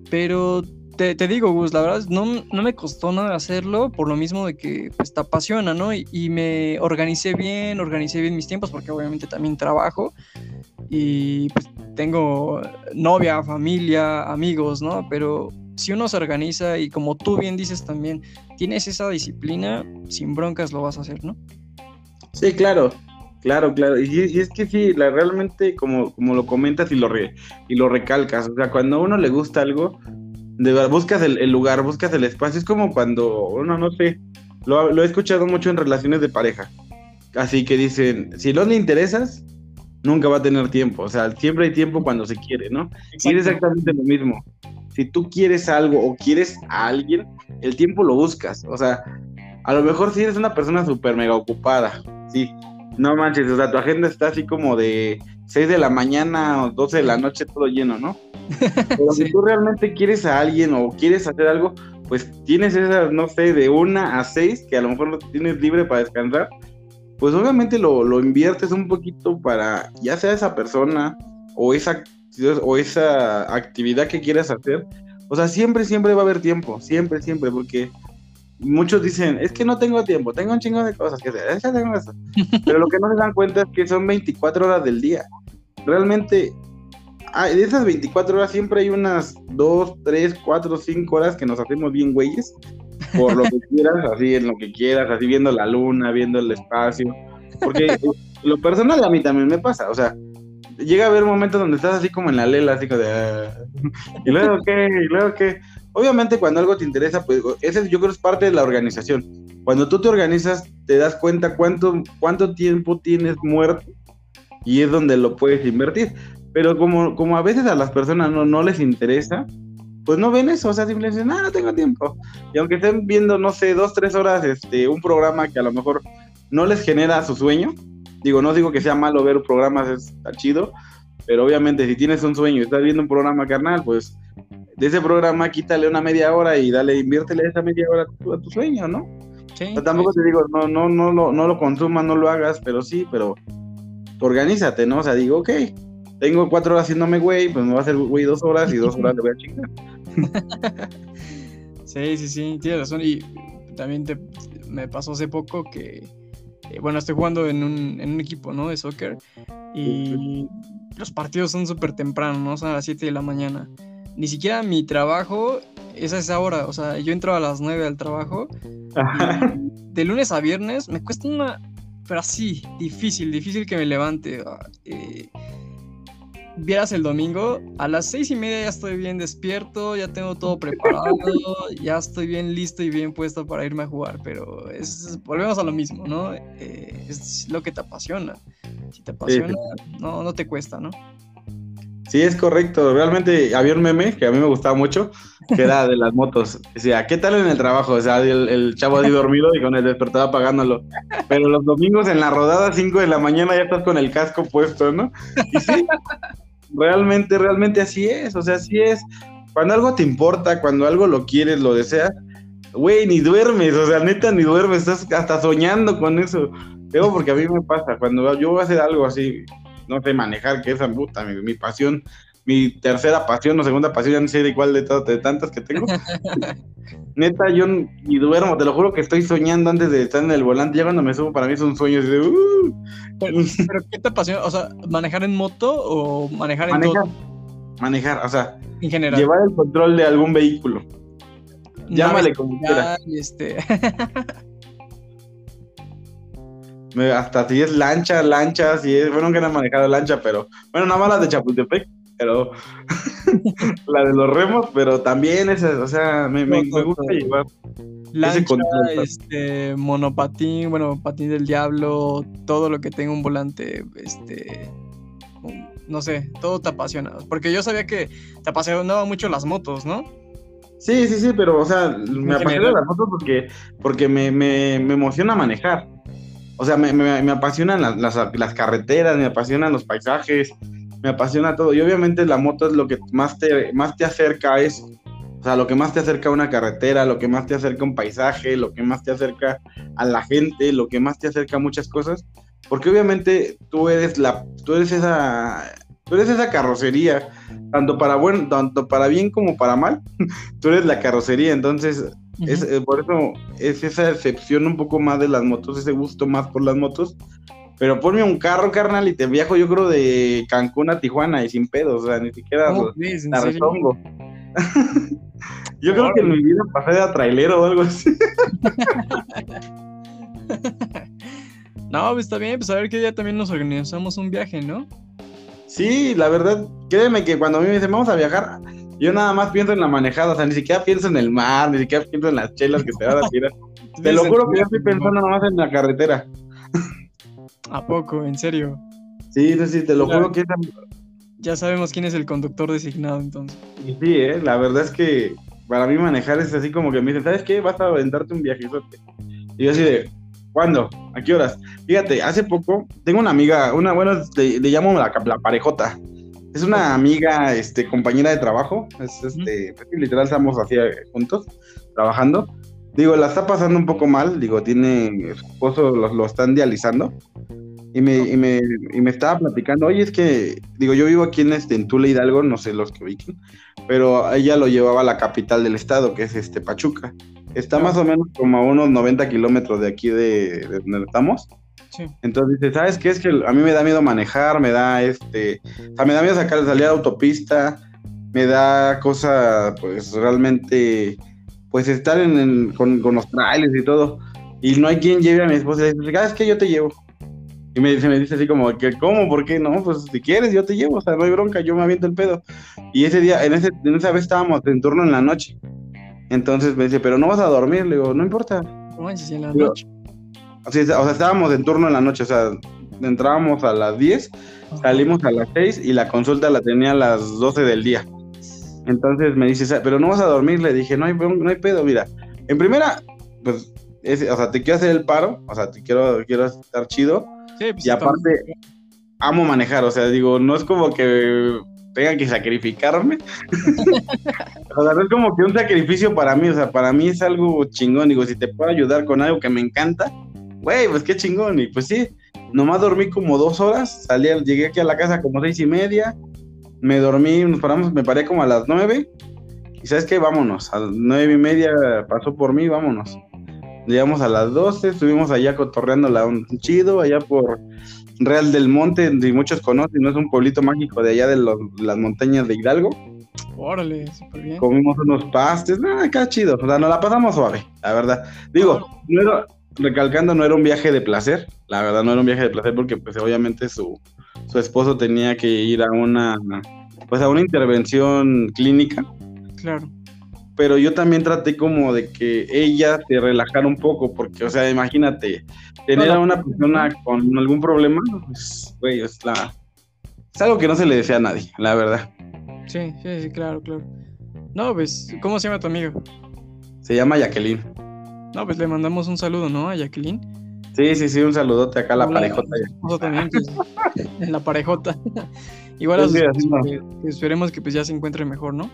Pero te, digo, Gus, la verdad no, no, me costó nada hacerlo por lo mismo de que pues, te apasiona, ¿no? Y, me organicé bien, organicé bien mis tiempos porque obviamente también trabajo y pues, tengo novia, familia, amigos, ¿no? Pero si uno se organiza y como tú bien dices también, tienes esa disciplina, sin broncas lo vas a hacer, ¿no? Sí, claro, claro, claro. Y, es que sí, la, realmente como, como lo comentas y lo, y lo recalcas, o sea, cuando a uno le gusta algo, de buscas el, lugar, buscas el espacio. Es como cuando uno, no sé, lo, he escuchado mucho en relaciones de pareja. Así que dicen, si no le interesas, nunca va a tener tiempo. O sea, siempre hay tiempo cuando se quiere, ¿no? Y es exactamente lo mismo. Si tú quieres algo o quieres a alguien, el tiempo lo buscas. O sea, a lo mejor si eres una persona súper mega ocupada, sí. No manches, o sea, tu agenda está así como de 6 de la mañana o 12 de la noche todo lleno, ¿no? Pero si tú realmente quieres a alguien o quieres hacer algo, pues tienes esas, no sé, de una a seis, que a lo mejor lo tienes libre para descansar, pues obviamente lo, lo inviertes un poquito para, ya sea esa persona o esa, o esa actividad que quieras hacer. O sea, siempre, siempre va a haber tiempo, siempre, siempre, porque muchos dicen, es que no tengo tiempo, tengo un chingo de cosas que hacer, Pero lo que no se dan cuenta es que son 24 horas del día. Realmente de esas 24 horas siempre hay unas 2, 3, 4, 5 horas que nos hacemos bien güeyes, por lo que quieras, así en lo que quieras, así viendo la luna, viendo el espacio, porque lo personal a mí también me pasa, o sea, llega a haber momentos donde estás así como en la lela, así como de, ah", y luego qué, y luego qué, obviamente cuando algo te interesa, pues ese yo creo es parte de la organización, cuando tú te organizas te das cuenta cuánto, cuánto tiempo tienes muerto y es donde lo puedes invertir. Pero como, como a veces a las personas no, no les interesa, pues no ven eso, o sea, simplemente dicen, ah, no tengo tiempo. Y aunque estén viendo, no sé, dos, tres horas, este, un programa que a lo mejor no les genera su sueño, digo, no digo que sea malo ver programas, está chido, pero obviamente si tienes un sueño y estás viendo un programa carnal, pues de ese programa quítale una media hora y dale, inviértele esa media hora a tu, sueño, ¿no? Sí, tampoco te digo, no, no, no, no, no lo consumas, no lo hagas, pero sí, pero organízate, ¿no? O sea, digo, ok, tengo cuatro horas haciéndome güey, pues me va a hacer güey dos horas y dos horas le voy a chingar. sí, sí, sí, tienes razón. Y también te, me pasó hace poco que, eh, bueno, estoy jugando en un, en un equipo, ¿no? De soccer. Y los partidos son súper temprano, ¿no? Son a las 7 de la mañana. Ni siquiera mi trabajo es a esa hora. O sea, yo entro a las 9 al trabajo. de lunes a viernes me cuesta una. Pero así, difícil, difícil que me levante. Ah, eh, vieras el domingo, a las seis y media ya estoy bien despierto, ya tengo todo preparado, ya estoy bien listo y bien puesto para irme a jugar, pero es, volvemos a lo mismo, ¿no? Eh, es lo que te apasiona. Si te apasiona, no, no te cuesta, ¿no? Sí, es correcto. Realmente había un meme que a mí me gustaba mucho, que era de las motos. Decía, ¿qué tal en el trabajo? O sea, el, chavo ahí dormido y con el despertador apagándolo. Pero los domingos en la rodada, 5 de la mañana, ya estás con el casco puesto, ¿no? Y sí, realmente, realmente así es. O sea, así es. Cuando algo te importa, cuando algo lo quieres, lo deseas, güey, ni duermes. O sea, neta, ni duermes. Estás hasta soñando con eso. Digo, porque a mí me pasa. Cuando yo voy a hacer algo así, no sé manejar, que esa puta, mi, mi pasión, mi tercera pasión o segunda pasión, ya no sé de cuál de, tantas que tengo. Neta, yo ni duermo, te lo juro que estoy soñando antes de estar en el volante. Ya cuando me subo, para mí es un sueño. de, uh". pero, ¿qué te apasiona? O sea, ¿manejar en moto o manejar en manejar, Manejar, o sea, en general. llevar el control de algún vehículo. Llámale como quieras. Este... hasta si es lancha, lancha, si es, bueno, que no he manejado lancha, pero, bueno, nada más la de Chapultepec, pero la de los remos, pero también esa, o sea, me, me, gusta llevar. Lancha, este, monopatín, bueno, patín del diablo, todo lo que tenga un volante, este, no sé, todo te apasiona. Porque yo sabía que te apasionaban mucho las motos, ¿no? Sí, sí, sí, pero, o sea, me apasionan las motos porque, porque me, me, me emociona manejar. O sea, me, me, apasionan las, las, carreteras, me apasionan los paisajes, me apasiona todo. Y obviamente la moto es lo que más te, más te acerca a. O sea, lo que más te acerca a una carretera, lo que más te acerca a un paisaje, lo que más te acerca a la gente, lo que más te acerca a muchas cosas. Porque obviamente tú eres la, tú eres esa, tú eres esa carrocería, tanto para bueno, tanto para bien como para mal. tú eres la carrocería, entonces es, eh, por eso es esa excepción un poco más de las motos, ese gusto más por las motos. Pero ponme un carro, carnal, y te viajo, yo creo, de Cancún a Tijuana y sin pedos, o sea, ni siquiera la retongo. yo creo que en mi vida pasé de a trailero o algo así. no, pues está bien, pues a ver qué día también nos organizamos un viaje, ¿no? Sí, la verdad, créeme que cuando a mí me dicen vamos a viajar, yo nada más pienso en la manejada, o sea, ni siquiera pienso en el mar, ni siquiera pienso en las chelas que te van a tirar. te lo juro que yo estoy pensando nada más en la carretera. ¿A poco? ¿En serio? Sí, sí, sí, te lo juro que Ya sabemos quién es el conductor designado entonces. Sí, eh, la verdad es que para mí manejar es así como que me dicen, ¿sabes qué? Vas a aventarte un viajezote. Y yo así de, ¿cuándo? ¿A qué horas? Fíjate, hace poco tengo una amiga, una, bueno, le, llamo la, la parejota. Es una amiga, este, compañera de trabajo. Es, este, pues literal estamos así eh, juntos, trabajando. Digo, la está pasando un poco mal. Digo, tiene su esposo, lo, lo están dializando. Y me, y, me, y me estaba platicando, oye, es que, digo, yo vivo aquí en, este, en Tula Hidalgo, no sé los que ubiquen, pero ella lo llevaba a la capital del estado, que es este Pachuca. Está más o menos como a unos 90 kilómetros de aquí de, de donde estamos. Entonces dice, ¿sabes qué? Es que a mí me da miedo manejar, me da este, o sea, me da miedo sacar, salir a la autopista, me da cosa, pues realmente, pues estar en, con, los trailers y todo. Y no hay quien lleve a mi esposa y dice, ¿sabes qué? Yo te llevo. Y me dice, me dice así como, que ¿cómo? ¿Por qué? No, pues si quieres, yo te llevo, o sea, no hay bronca, yo me aviento el pedo. Y ese día, en, ese, en esa vez estábamos en turno en la noche. Entonces me dice, pero no vas a dormir. Le digo, no importa. ¿Cómo en la noche? O sea, estábamos en turno en la noche, o sea, entrábamos a las 10, salimos a las 6 y la consulta la tenía a las 12 del día. Entonces me dice, pero no vas a dormir, le dije, no hay, no hay pedo, mira. En primera, pues, o sea, te quiero hacer el paro, o sea, te quiero, quiero estar chido. Pues, y aparte, amo manejar, o sea, digo, no es como que tenga que sacrificarme. o sea, no es como que un sacrificio para mí, o sea, para mí es algo chingón. Digo, si te puedo ayudar con algo que me encanta, güey, pues qué chingón. Y pues sí, nomás dormí como dos horas, salí, llegué aquí a la casa como seis y media, me dormí, nos paramos, me paré como a las nueve. Y sabes qué, vámonos, a las nueve y media pasó por mí, vámonos. Llegamos a las doce, estuvimos allá cotorreando la un chido, allá por Real del Monte, y muchos conocen, no es un pueblito mágico de allá de las montañas de Hidalgo. Órale, súper bien. Comimos unos pastes, nada, acá chido, o sea, nos la pasamos suave, la verdad. Digo, no era, recalcando, no era un viaje de placer, la verdad no era un viaje de placer porque pues obviamente su, su esposo tenía que ir a una, pues a una intervención clínica. Claro. Pero yo también traté como de que ella se relajara un poco, porque, o sea, imagínate, tener a una persona con algún problema, pues, güey, es la... Es algo que no se le desea a nadie, la verdad. Sí, sí, sí, claro, claro. No, pues, ¿cómo se llama tu amigo? Se llama Jacqueline. No, pues le mandamos un saludo, ¿no? A Jacqueline. Sí, sí, sí, un saludote acá a la parejota. Nosotros también, pues, en la parejota. Igual pues esperemos que pues ya se encuentre mejor, ¿no?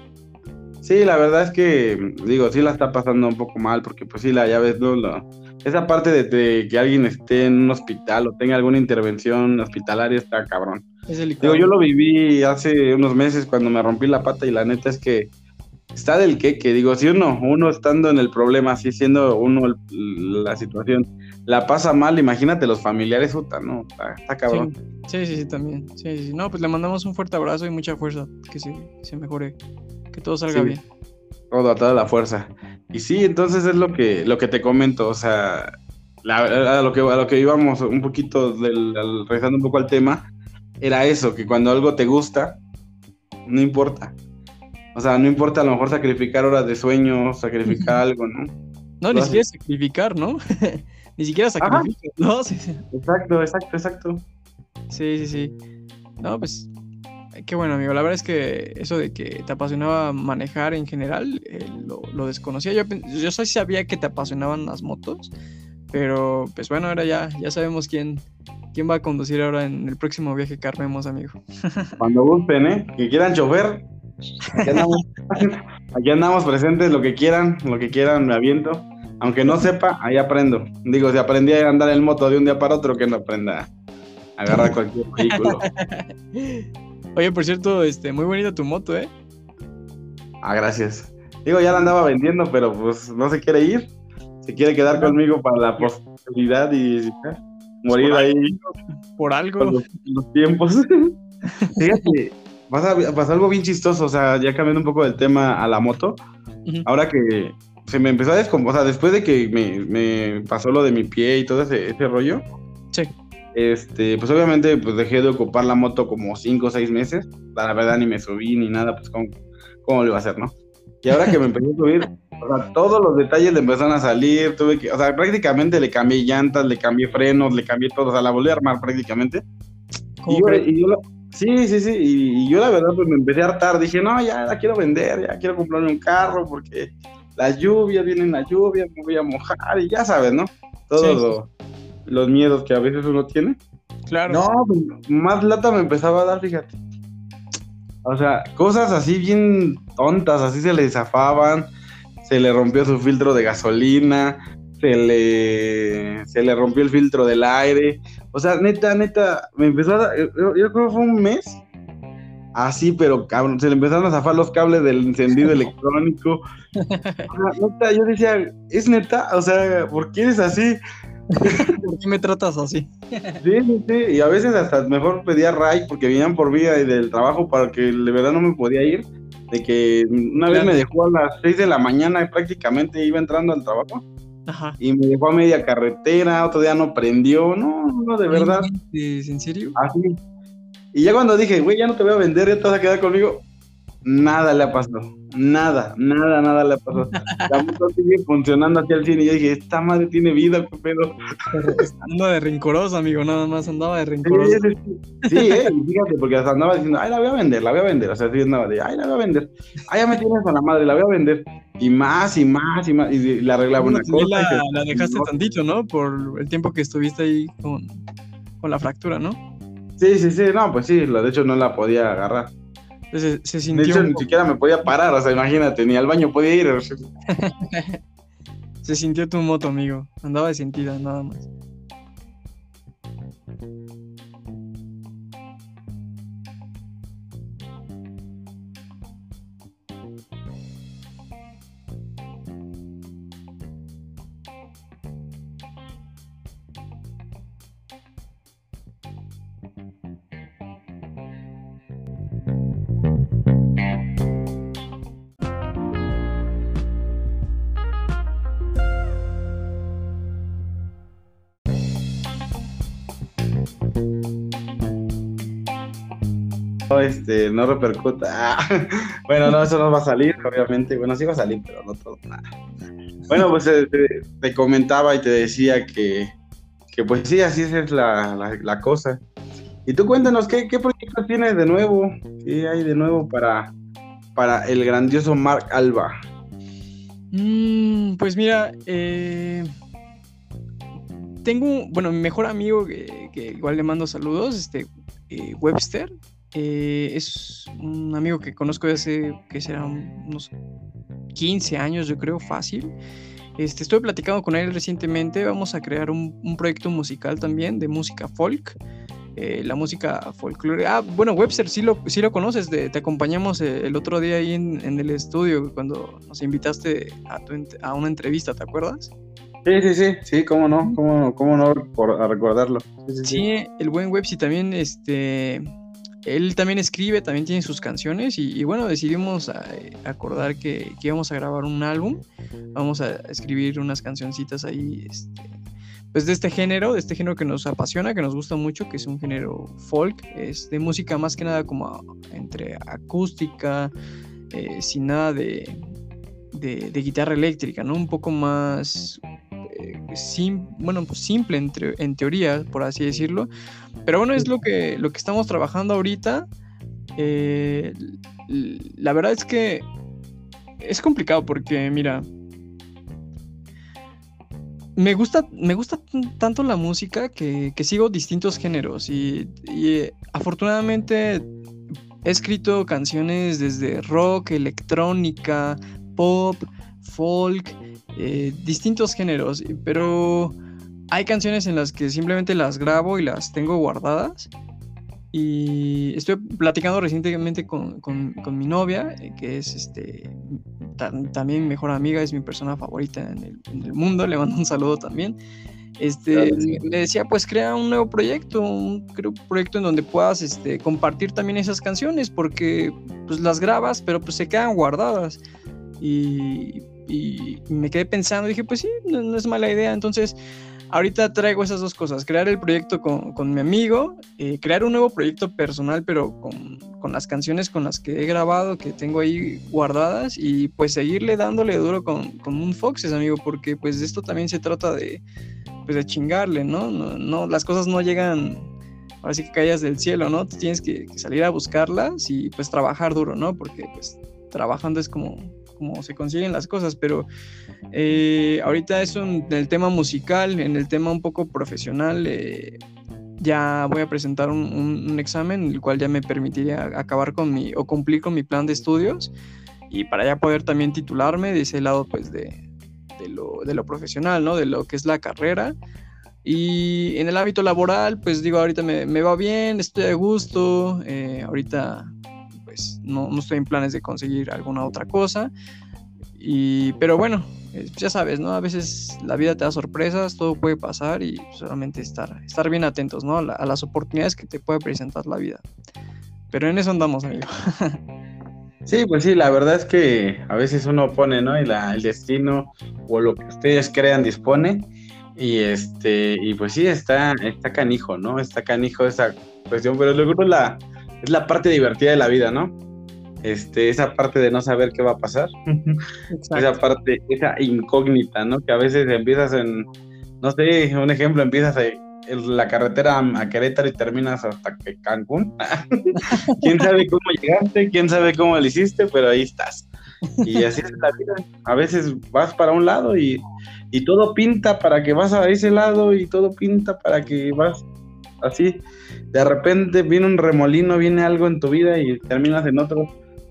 Sí, la verdad es que, digo, sí la está pasando un poco mal, porque pues sí, la ya ves, ¿no? esa parte de, que alguien esté en un hospital o tenga alguna intervención hospitalaria está cabrón. Digo, yo lo viví hace unos meses cuando me rompí la pata y la neta es que está del que, que digo, si uno, uno estando en el problema, así siendo uno la situación, la pasa mal, imagínate los familiares, puta, ¿no? Está, cabrón. Sí, sí, sí, también. Sí, sí, No, pues le mandamos un fuerte abrazo y mucha fuerza, que se, se mejore, que todo salga bien. Todo, a toda la fuerza. Y sí, entonces es lo que, lo que te comento, o sea, a, lo que, a lo que íbamos un poquito, del, un poco al tema, era eso, que cuando algo te gusta, no importa. O sea, no importa a lo mejor sacrificar horas de sueño, sacrificar algo, ¿no? No, ni siquiera sacrificar, ¿no? ni siquiera sacrificar, ¿no? Sí, sí. Exacto, exacto, exacto. Sí, sí, sí. No, pues qué bueno, amigo. La verdad es que eso de que te apasionaba manejar en general, eh, lo, desconocía. Yo, yo sí sabía que te apasionaban las motos, pero pues bueno, ahora ya, ya sabemos quién, quién va a conducir ahora en el próximo viaje que armemos, amigo. Cuando gusten, ¿eh? Que quieran chofer, Aquí andamos, presentes, lo que quieran, lo que quieran, me aviento. Aunque no sepa, ahí aprendo. Digo, si aprendí a andar en moto de un día para otro, que no aprenda a agarrar cualquier vehículo. Oye, por cierto, este, muy bonita tu moto, ¿eh? Ah, gracias. Digo, ya la andaba vendiendo, pero pues no se quiere ir. Se quiere quedar conmigo para la posibilidad y morir ahí. Por algo. Los, los tiempos. Fíjate, Pasa, algo bien chistoso, o sea, ya cambiando un poco del tema a la moto, ahora que se me empezó a descomponer, o sea, después de que me, pasó lo de mi pie y todo ese, rollo, sí. este, pues obviamente pues dejé de ocupar la moto como cinco o seis meses, la verdad ni me subí ni nada, pues cómo, cómo lo iba a hacer, ¿no? Y ahora que me empecé a subir, o sea, todos los detalles le empezaron a salir, tuve que, o sea, prácticamente le cambié llantas, le cambié frenos, le cambié todo, o sea, la volví a armar prácticamente. Y yo, y yo, Sí, sí, sí, y, yo la verdad pues me empecé a hartar, dije, no, ya la quiero vender, ya quiero comprarme un carro porque las lluvias, vienen las lluvias, me voy a mojar y ya sabes, ¿no? Todos los miedos que a veces uno tiene. Claro. No, pues, más lata me empezaba a dar, fíjate. O sea, cosas así bien tontas, así se le zafaban, se le rompió su filtro de gasolina, se le, se le rompió el filtro del aire. O sea, neta, neta, me empezó a dar, yo, creo que fue un mes. Así, pero cabrón, se le empezaron a zafar los cables del encendido electrónico. neta, yo decía, ¿es neta? O sea, ¿por qué eres así? ¿Por qué me tratas así? sí, sí, sí. Y a veces hasta mejor pedía ray porque venían por vía del trabajo para que de verdad no me podía ir. De que una vez me dejó a las 6 de la mañana y prácticamente iba entrando al trabajo y me dejó a media carretera, otro día no prendió, no, no, de verdad. ¿En serio? Así. Y ya cuando dije, güey, ya no te voy a vender, ya te vas a quedar conmigo, nada le ha pasado. Nada, nada, nada le ha pasado. La moto sigue funcionando hacia el cine y yo dije, esta madre tiene vida, qué pedo. Andaba de rencoroso, amigo, nada más andaba de rencoroso. Sí, eh, fíjate, porque hasta andaba diciendo, ay, la voy a vender, la voy a vender. O sea, sí andaba de, ay, la voy a vender. Ay, ya me tienes con la madre, la voy a vender. Y más, y más, y más. Y le arreglaba una cosa. La, la dejaste tantito, ¿no? Por el tiempo que estuviste ahí con, con la fractura, ¿no? Sí, sí, sí, no, pues sí, de hecho no la podía agarrar. Se, se sintió de hecho, ni siquiera me podía parar, o sea, imagínate, ni al baño podía ir. se sintió tu moto, amigo. Andaba de sentida, nada más. Este, no repercuta. bueno, no, eso no va a salir, obviamente. Bueno, sí va a salir, pero no todo. Bueno, pues eh, te, comentaba y te decía que, que pues sí, así es la, la, cosa. Y tú cuéntanos, ¿qué, ¿qué proyectos tienes de nuevo? ¿Qué hay de nuevo para, para el grandioso Mark Alba? Mm, pues mira, eh, tengo, bueno, mi mejor amigo que, que, igual le mando saludos, este, eh, Webster, eh, es un amigo que conozco desde que será unos 15 años, yo creo, fácil. Este, estoy platicando con él recientemente, vamos a crear un, proyecto musical también de música folk. Eh, la música folclore. Ah, bueno, Webster, sí lo, sí lo conoces, te acompañamos eh, el otro día ahí en, el estudio cuando nos invitaste a, a una entrevista, ¿te acuerdas? Sí, sí, sí, sí, cómo no, cómo, cómo no por, a recordarlo. Sí, el buen web, sí, también, este, él también escribe, también tiene sus canciones y, bueno, decidimos eh, acordar que, íbamos a grabar un álbum, vamos a escribir unas cancioncitas ahí, este, pues de este género, de este género que nos apasiona, que nos gusta mucho, que es un género folk, es de música más que nada como entre acústica, eh, sin nada de, de, guitarra eléctrica, ¿no? Un poco más bueno, pues simple en, teoría, por así decirlo. Pero bueno, es lo que, lo que estamos trabajando ahorita. Eh, la verdad es que es complicado porque, mira, me gusta, me gusta tanto la música que, sigo distintos géneros y, y, afortunadamente he escrito canciones desde rock, electrónica, pop, folk, eh, distintos géneros, pero hay canciones en las que simplemente las grabo y las tengo guardadas. Y estoy platicando recientemente con, mi novia, eh, que es este también mi mejor amiga, es mi persona favorita en el, mundo, le mando un saludo también. Este, me decía, pues crea un nuevo proyecto, un, proyecto en donde puedas este, compartir también esas canciones, porque pues las grabas, pero pues se quedan guardadas. Y y me quedé pensando, dije, pues sí, no, es mala idea. Entonces, ahorita traigo esas dos cosas, crear el proyecto con, con mi amigo, eh, crear un nuevo proyecto personal, pero con, con, las canciones con las que he grabado, que tengo ahí guardadas, y pues seguirle dándole duro con, con un Foxes, amigo, porque pues de esto también se trata de, pues de chingarle, ¿no? No, las cosas no llegan ahora sí que caías del cielo, ¿no? tienes que, que, salir a buscarlas y pues trabajar duro, ¿no? Porque pues trabajando es como como se consiguen las cosas, pero eh, ahorita eso en el tema musical, en el tema un poco profesional, eh, ya voy a presentar un, examen, el cual ya me permitiría acabar con mi, o cumplir con mi plan de estudios, y para ya poder también titularme de ese lado, pues, de, lo, profesional, ¿no? De lo que es la carrera. Y en el hábito laboral, pues digo, ahorita me, va bien, estoy a gusto, eh, ahorita pues, no, estoy en planes de conseguir alguna otra cosa. Y, pero bueno, eh, ya sabes, ¿no? A veces la vida te da sorpresas, todo puede pasar y solamente estar, estar bien atentos, ¿no? A, las oportunidades que te puede presentar la vida. Pero en eso andamos, amigo. Sí, pues sí, la verdad es que a veces uno pone, ¿no? Y la, el destino o lo que ustedes crean dispone. Y este, y pues sí, está, está canijo, ¿no? Está canijo esa cuestión, pero luego la, es la parte divertida de la vida, ¿no? Este, esa parte de no saber qué va a pasar, esa parte, esa incógnita, ¿no? Que a veces empiezas en, no sé, un ejemplo, empiezas en la carretera a Querétaro y terminas hasta Cancún. ¿Quién sabe cómo llegaste? ¿Quién sabe cómo lo hiciste? Pero ahí estás. Y así es la vida. A veces vas para un lado y, y todo pinta para que vas a ese lado y todo pinta para que vas así de repente viene un remolino, viene algo en tu vida y terminas en otro.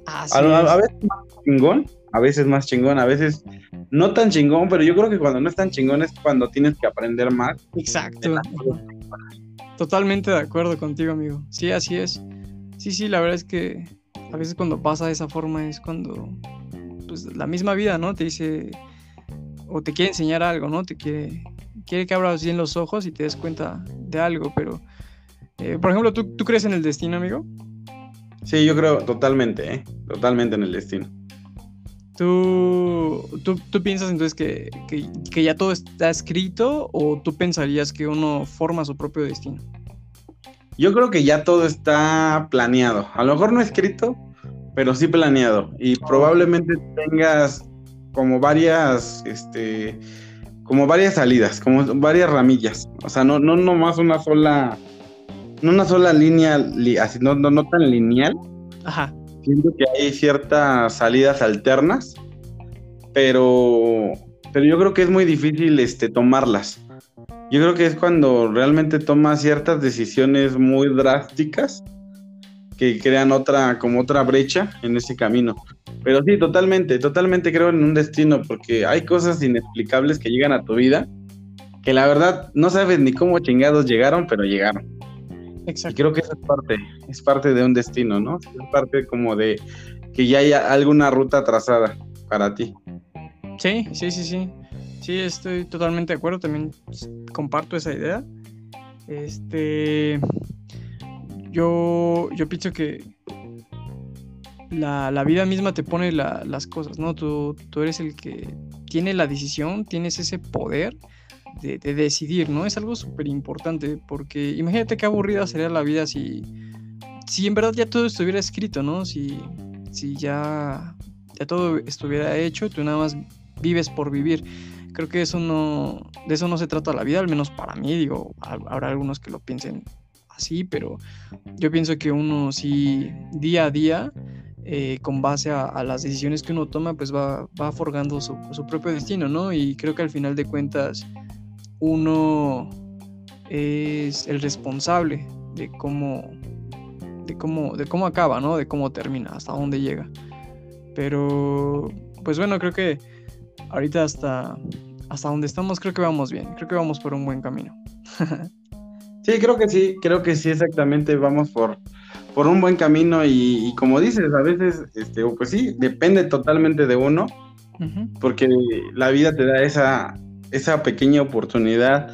a, veces más chingón, a veces más chingón, a veces no tan chingón, pero yo creo que cuando no es tan chingón es cuando tienes que aprender más. Exacto. Totalmente de acuerdo contigo, amigo. Sí, así es. Sí, sí, la verdad es que a veces cuando pasa de esa forma es cuando pues la misma vida, ¿no? Te dice o te quiere enseñar algo, ¿no? Te quiere quiere que abras bien los ojos y te des cuenta de algo, pero eh, por ejemplo, ¿tú, crees en el destino, amigo? Sí, yo creo totalmente, ¿eh? totalmente en el destino. ¿Tú, tú, piensas entonces que, ya todo está escrito o tú pensarías que uno forma su propio destino? Yo creo que ya todo está planeado. A lo mejor no escrito, pero sí planeado. Y probablemente tengas como varias, este, como varias salidas, como varias ramillas. O sea, no, no nomás una sola no una sola línea, así, no, no, no tan lineal. Ajá. Siento que hay ciertas salidas alternas, pero, pero yo creo que es muy difícil este, tomarlas. Yo creo que es cuando realmente tomas ciertas decisiones muy drásticas que crean otra, como otra brecha en ese camino. Pero sí, totalmente, totalmente creo en un destino, porque hay cosas inexplicables que llegan a tu vida, que la verdad no sabes ni cómo chingados llegaron, pero llegaron. Exacto. Y creo que eso es parte, es parte de un destino, ¿no? Es parte como de que ya haya alguna ruta trazada para ti. Sí, sí, sí, sí. Sí, estoy totalmente de acuerdo, también comparto esa idea. Este, yo, yo pienso que la, vida misma te pone las cosas, ¿no? Tú, tú, eres el que tiene la decisión, tienes ese poder de, decidir, ¿no? Es algo súper importante porque imagínate qué aburrida sería la vida si, si en verdad ya todo estuviera escrito, ¿no? Si, si ya, ya todo estuviera hecho, tú nada más vives por vivir. Creo que eso no, de eso no se trata la vida, al menos para mí, digo, habrá algunos que lo piensen así, pero yo pienso que uno sí, día a día, eh, con base a, las decisiones que uno toma, pues va, va forgando su, propio destino, ¿no? Y creo que al final de cuentas, uno es el responsable de cómo, de cómo, de cómo acaba, ¿no? De cómo termina, hasta dónde llega. Pero, pues bueno, creo que ahorita hasta, hasta donde estamos, creo que vamos bien, creo que vamos por un buen camino. Sí, creo que sí, creo que sí, exactamente, vamos por, por un buen camino y, como dices, a veces, este, pues sí, depende totalmente de uno, porque la vida te da esa, esa pequeña oportunidad,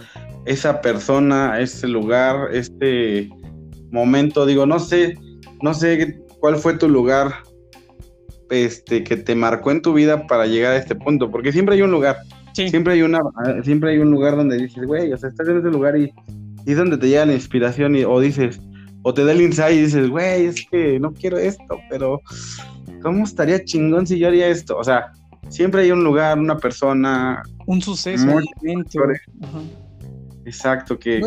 esa persona, ese lugar, este momento, digo, no sé, no sé cuál fue tu lugar este, que te marcó en tu vida para llegar a este punto, porque siempre hay un lugar, siempre hay una, siempre hay un lugar donde dices, güey, o sea, estás en ese lugar y y es donde te llega la inspiración y, o dices, o te da el insight y dices, güey, es que no quiero esto, pero ¿cómo estaría chingón si yo haría esto? O sea, siempre hay un lugar, una persona. Un suceso, un Exacto, que,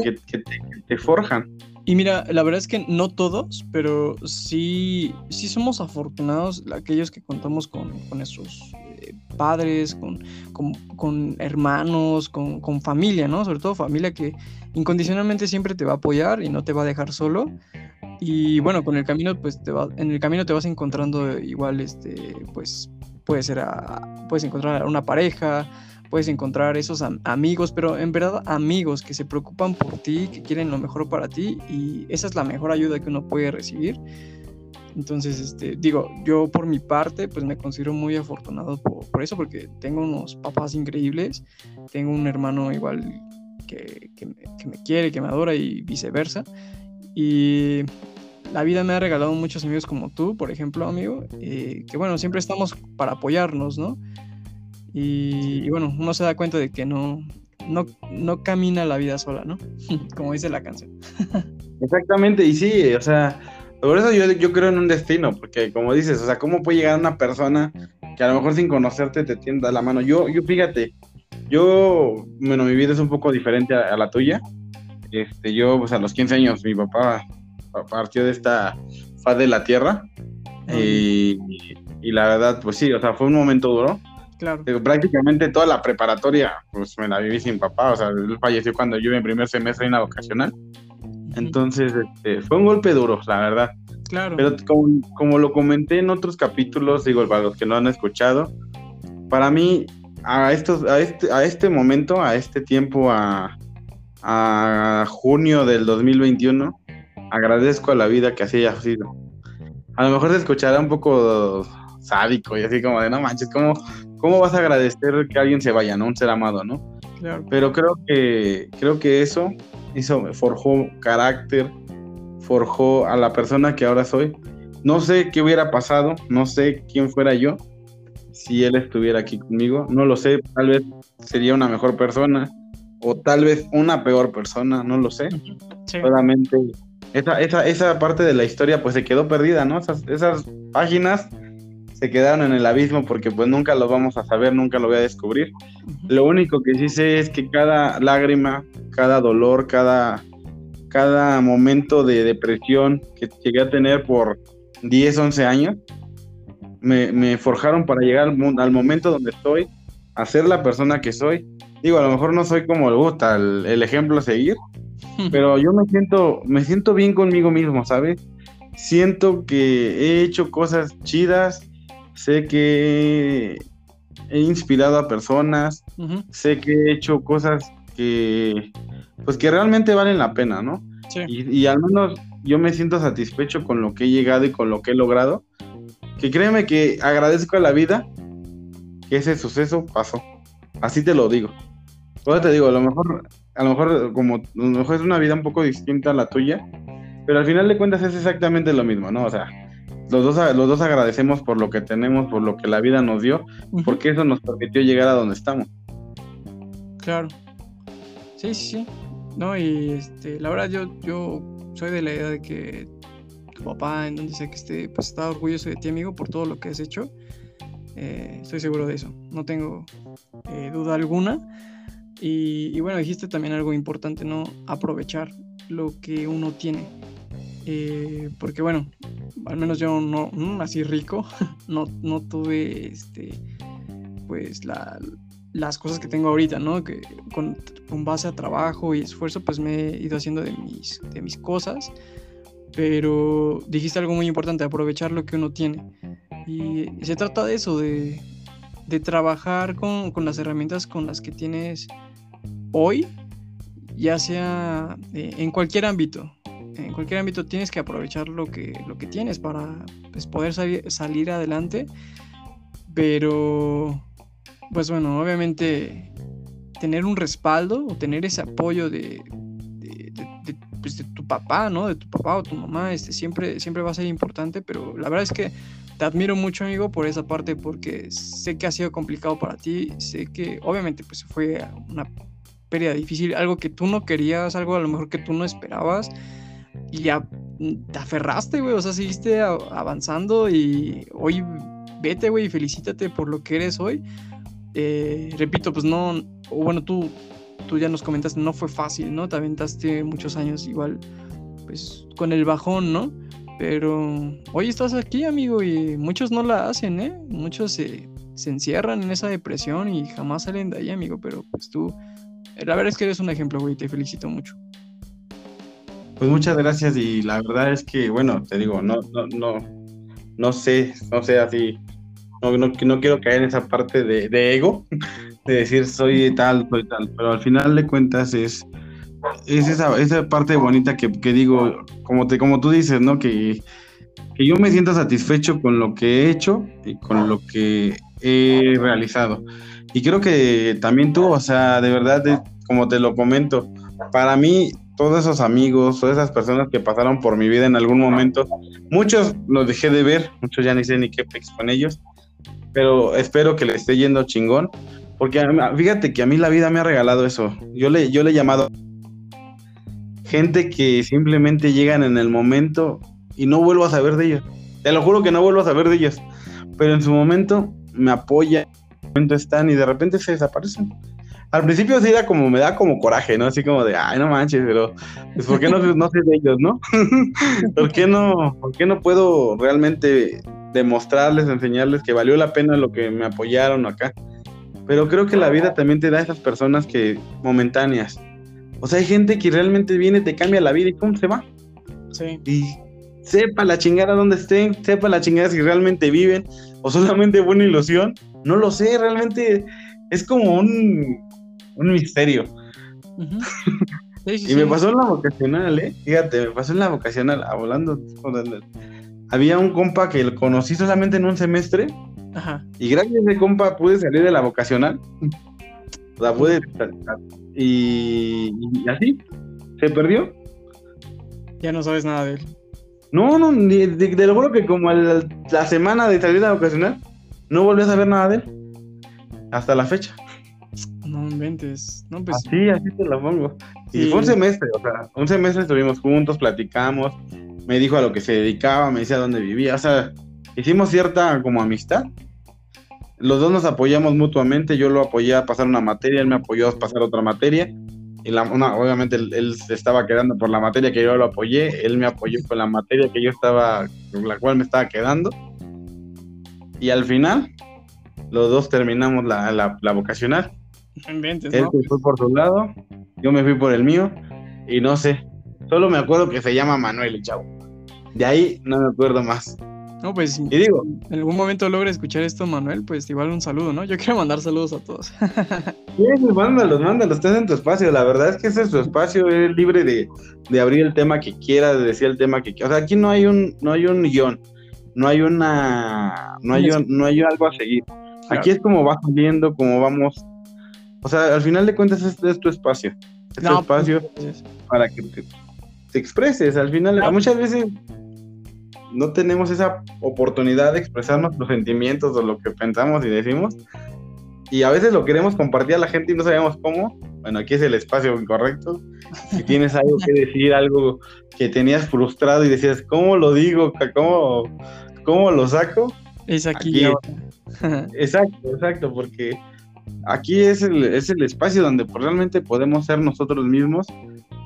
te, forjan. Y mira, la verdad es que no todos, pero sí, sí somos afortunados aquellos que contamos con, con esos padres, con, hermanos, con, familia, ¿no? Sobre todo familia que incondicionalmente siempre te va a apoyar y no te va a dejar solo. Y bueno, con el camino, pues te va, en el camino te vas encontrando igual, este, pues puede ser, puedes encontrar una pareja, puedes encontrar esos amigos, pero en verdad amigos que se preocupan por ti, que quieren lo mejor para ti y esa es la mejor ayuda que uno puede recibir. Entonces, este, digo, yo por mi parte, pues me considero muy afortunado por, eso, porque tengo unos papás increíbles, tengo un hermano igual que, me quiere, que me adora y viceversa. Y la vida me ha regalado muchos amigos como tú, por ejemplo, amigo, que bueno, siempre estamos para apoyarnos, ¿no? Y, bueno, uno se da cuenta de que no, no, no camina la vida sola, ¿no? como dice la canción. Exactamente, y sí, o sea por eso yo, yo creo en un destino, porque como dices, o sea, ¿cómo puede llegar una persona que a lo mejor sin conocerte te tienda la mano? Yo, yo fíjate, yo, bueno, mi vida es un poco diferente a, la tuya. Este, yo, pues a los 15 años, mi papá partió de esta faz de la tierra. Y, y, la verdad, pues sí, o sea, fue un momento duro. Claro. prácticamente toda la preparatoria, pues me la viví sin papá. O sea, él falleció cuando yo en primer semestre en la vocacional. Entonces, este, fue un golpe duro, la verdad. Claro. Pero como, lo comenté en otros capítulos, digo, para los que no han escuchado, para mí, a, estos, a, este, a este momento, a este tiempo, a, a junio del 2021, agradezco a la vida que así haya sido. A lo mejor se escuchará un poco sádico y así como de no manches, ¿cómo, cómo vas a agradecer que alguien se vaya, ¿no? Un ser amado, ¿no? Claro. Pero creo que, creo que eso hizo, forjó carácter, forjó a la persona que ahora soy. No sé qué hubiera pasado, no sé quién fuera yo si él estuviera aquí conmigo, no lo sé, tal vez sería una mejor persona o tal vez una peor persona, no lo sé. Solamente esa, esa, esa parte de la historia pues se quedó perdida, ¿no? Esas, esas páginas se quedaron en el abismo porque pues nunca lo vamos a saber, nunca lo voy a descubrir. Lo único que sí sé es que cada lágrima, cada dolor, cada, cada momento de depresión que llegué a tener por 10, 11 años, me, forjaron para llegar al, momento donde estoy, a ser la persona que soy. Digo, a lo mejor no soy como le gusta el, ejemplo a seguir, pero yo me siento, me siento bien conmigo mismo, ¿sabes? siento que he hecho cosas chidas, sé que he inspirado a personas, sé que he hecho cosas que, pues que realmente valen la pena, ¿no? Sí. Y, al menos yo me siento satisfecho con lo que he llegado y con lo que he logrado. Que créeme que agradezco a la vida que ese suceso pasó. Así te lo digo. Pues te digo, a lo mejor, a lo mejor como a lo mejor es una vida un poco distinta a la tuya, pero al final de cuentas es exactamente lo mismo, ¿no? O sea, los dos, los dos agradecemos por lo que tenemos, por lo que la vida nos dio, porque eso nos permitió llegar a donde estamos. Claro. Sí, sí, sí. No, y este, la verdad yo, yo soy de la idea de que tu papá, en donde sea que esté, pues está orgulloso de ti, amigo, por todo lo que has hecho. Eh, estoy seguro de eso. No tengo eh, duda alguna. Y, bueno, dijiste también algo importante, ¿no? Aprovechar lo que uno tiene. Eh, porque bueno, al menos yo no, nací rico, no, no tuve este, pues las cosas que tengo ahorita, ¿no? Que con, base a trabajo y esfuerzo, pues me he ido haciendo de mis, de mis cosas. Pero dijiste algo muy importante, aprovechar lo que uno tiene. Y se trata de eso, de, de trabajar con, con, las herramientas con las que tienes hoy, ya sea eh, en cualquier ámbito. En cualquier ámbito tienes que aprovechar lo que, lo que tienes para pues, poder salir adelante. Pero, pues bueno, obviamente tener un respaldo o tener ese apoyo de, de, pues, tu papá, ¿no? De tu papá o tu mamá, este, siempre, siempre va a ser importante, pero la verdad es que te admiro mucho, amigo, por esa parte, porque sé que ha sido complicado para ti, sé que obviamente pues fue una pérdida difícil, algo que tú no querías, algo a lo mejor que tú no esperabas, y ya te aferraste, güey, o sea, seguiste avanzando y hoy vete, güey, y felicítate por lo que eres hoy. Eh, repito, pues no, bueno, tú, tú ya nos comentaste, no fue fácil, ¿no? Te aventaste muchos años igual, pues con el bajón, ¿no? Pero hoy estás aquí, amigo, y muchos no la hacen, ¿eh? Muchos se, se encierran en esa depresión y jamás salen de ahí, amigo, pero pues tú, la verdad es que eres un ejemplo, güey, te felicito mucho. Pues muchas gracias y la verdad es que, bueno, te digo, no, no, no, no sé, no sé así, no, no, no quiero caer en esa parte de, de ego, de decir soy tal, soy tal, pero al final de cuentas es es esa, esa parte bonita que, que, digo, como, te, como tú dices, ¿no? Que, que yo me siento satisfecho con lo que he hecho y con lo que he realizado. Y creo que también tú, o sea, de verdad, como te lo comento, para mí todos esos amigos, todas esas personas que pasaron por mi vida en algún momento, muchos los dejé de ver, muchos ya ni sé ni qué pex con ellos, pero espero que le esté yendo chingón, porque fíjate que a mí la vida me ha regalado eso. Yo le, yo le he llamado gente que simplemente llegan en el momento y no vuelvo a saber de ellos. Te lo juro que no vuelvo a saber de ellos. Pero en su momento me apoyan, en su momento están y de repente se desaparecen. Al principio sí da como, me da como coraje, ¿no? Así como de, ay, no manches, pero pues ¿por qué no, no sé de ellos, no? ¿Por, qué no ¿Por qué no puedo realmente demostrarles, enseñarles que valió la pena lo que me apoyaron acá? Pero creo que la vida también te da esas personas que momentáneas, o sea, hay gente que realmente viene, te cambia la vida y ¿cómo se va? Sí. Y sepa la chingada dónde estén, sepa la chingada si realmente viven o solamente fue una ilusión. No lo sé, realmente es como un, un misterio. y me pasó en la vocacional, ¿eh? Fíjate, me pasó en la vocacional, hablando. Había un compa que lo conocí solamente en un semestre. Ajá. Y gracias a ese compa pude salir de la vocacional. Sea, pude y, así, se perdió. Ya no sabes nada de él. No, no, de, de, lo que como la semana de salida ocasional, no volví a saber nada de él. Hasta la fecha. No inventes. No, pues... Así, así te lo pongo. Y fue un semestre, o sea, un semestre estuvimos juntos, platicamos, me dijo a lo que se dedicaba, me decía dónde vivía, o sea, hicimos cierta como amistad los dos nos apoyamos mutuamente, yo lo apoyé a pasar una materia, él me apoyó a pasar otra materia. Y la, obviamente él, se estaba quedando por la materia que yo lo apoyé, él me apoyó con la materia que yo estaba, con la cual me estaba quedando. Y al final, los dos terminamos la, la, vocacional. él se fue por su lado, yo me fui por el mío, y no sé, solo me acuerdo que se llama Manuel, chavo. De ahí no me acuerdo más. No, pues Y digo, en algún momento logra escuchar esto, Manuel, pues igual un saludo, ¿no? Yo quiero mandar saludos a todos. sí, pues mándalos, mándalos, estás en tu espacio. La verdad es que ese es tu espacio, eres libre de, de abrir el tema que quieras, de decir el tema que quieras. O sea, aquí no hay un, no hay un guion, no hay una, no hay, un- no hay algo a seguir. Aquí es como va saliendo, como vamos. O sea, al final de cuentas, este es tu espacio. Es tu No, espacio pues, para que te, te expreses. Al final, muchas veces no tenemos esa oportunidad de expresar nuestros sentimientos o lo que pensamos y decimos. Y a veces lo queremos compartir a la gente y no sabemos cómo. Bueno, aquí es el espacio correcto. Si tienes algo que decir, algo que tenías frustrado y decías, ¿cómo lo digo? ¿Cómo, cómo lo saco? es aquí, Aquí. Exacto, exacto, porque aquí es el, es el espacio donde pues, realmente podemos ser nosotros mismos.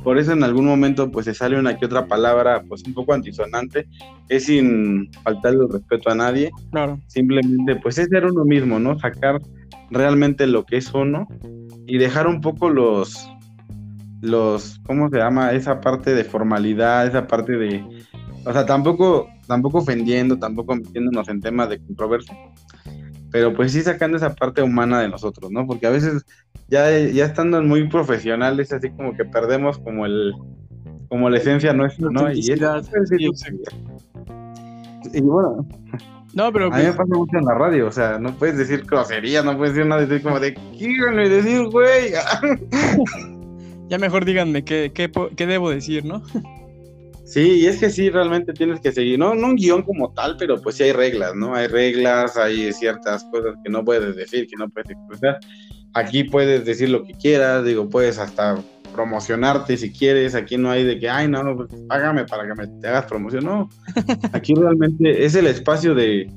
Por eso en algún momento pues se sale una que otra palabra pues un poco antisonante, es sin faltarle el respeto a nadie, claro. simplemente pues es ser uno mismo, ¿no? Sacar realmente lo que es uno y dejar un poco los los ¿cómo se llama? esa parte de formalidad, esa parte de o sea, tampoco tampoco ofendiendo, tampoco metiéndonos en temas de controversia, pero pues sí sacando esa parte humana de nosotros, ¿no? Porque a veces ya, ya estando muy profesionales, así como que perdemos como el como la esencia nuestra, ¿no? Y, es- Autenticidad, sí, exacto. y bueno, No, pero a mí me pues, pasa mucho en la radio, o sea, no puedes decir groserías, no puedes decir nada, decir como de, quíganme decir, güey. ya mejor díganme qué, qué, qué debo decir, ¿no? Sí, y es que sí, realmente tienes que seguir, no, no un guion como tal, pero pues sí hay reglas, ¿no? Hay reglas, hay ciertas cosas que no puedes decir, que no puedes expresar. Aquí puedes decir lo que quieras, digo, puedes hasta promocionarte si quieres, aquí no hay de que, ay, no, pues págame para que me te hagas promoción, no. Aquí realmente es el espacio de,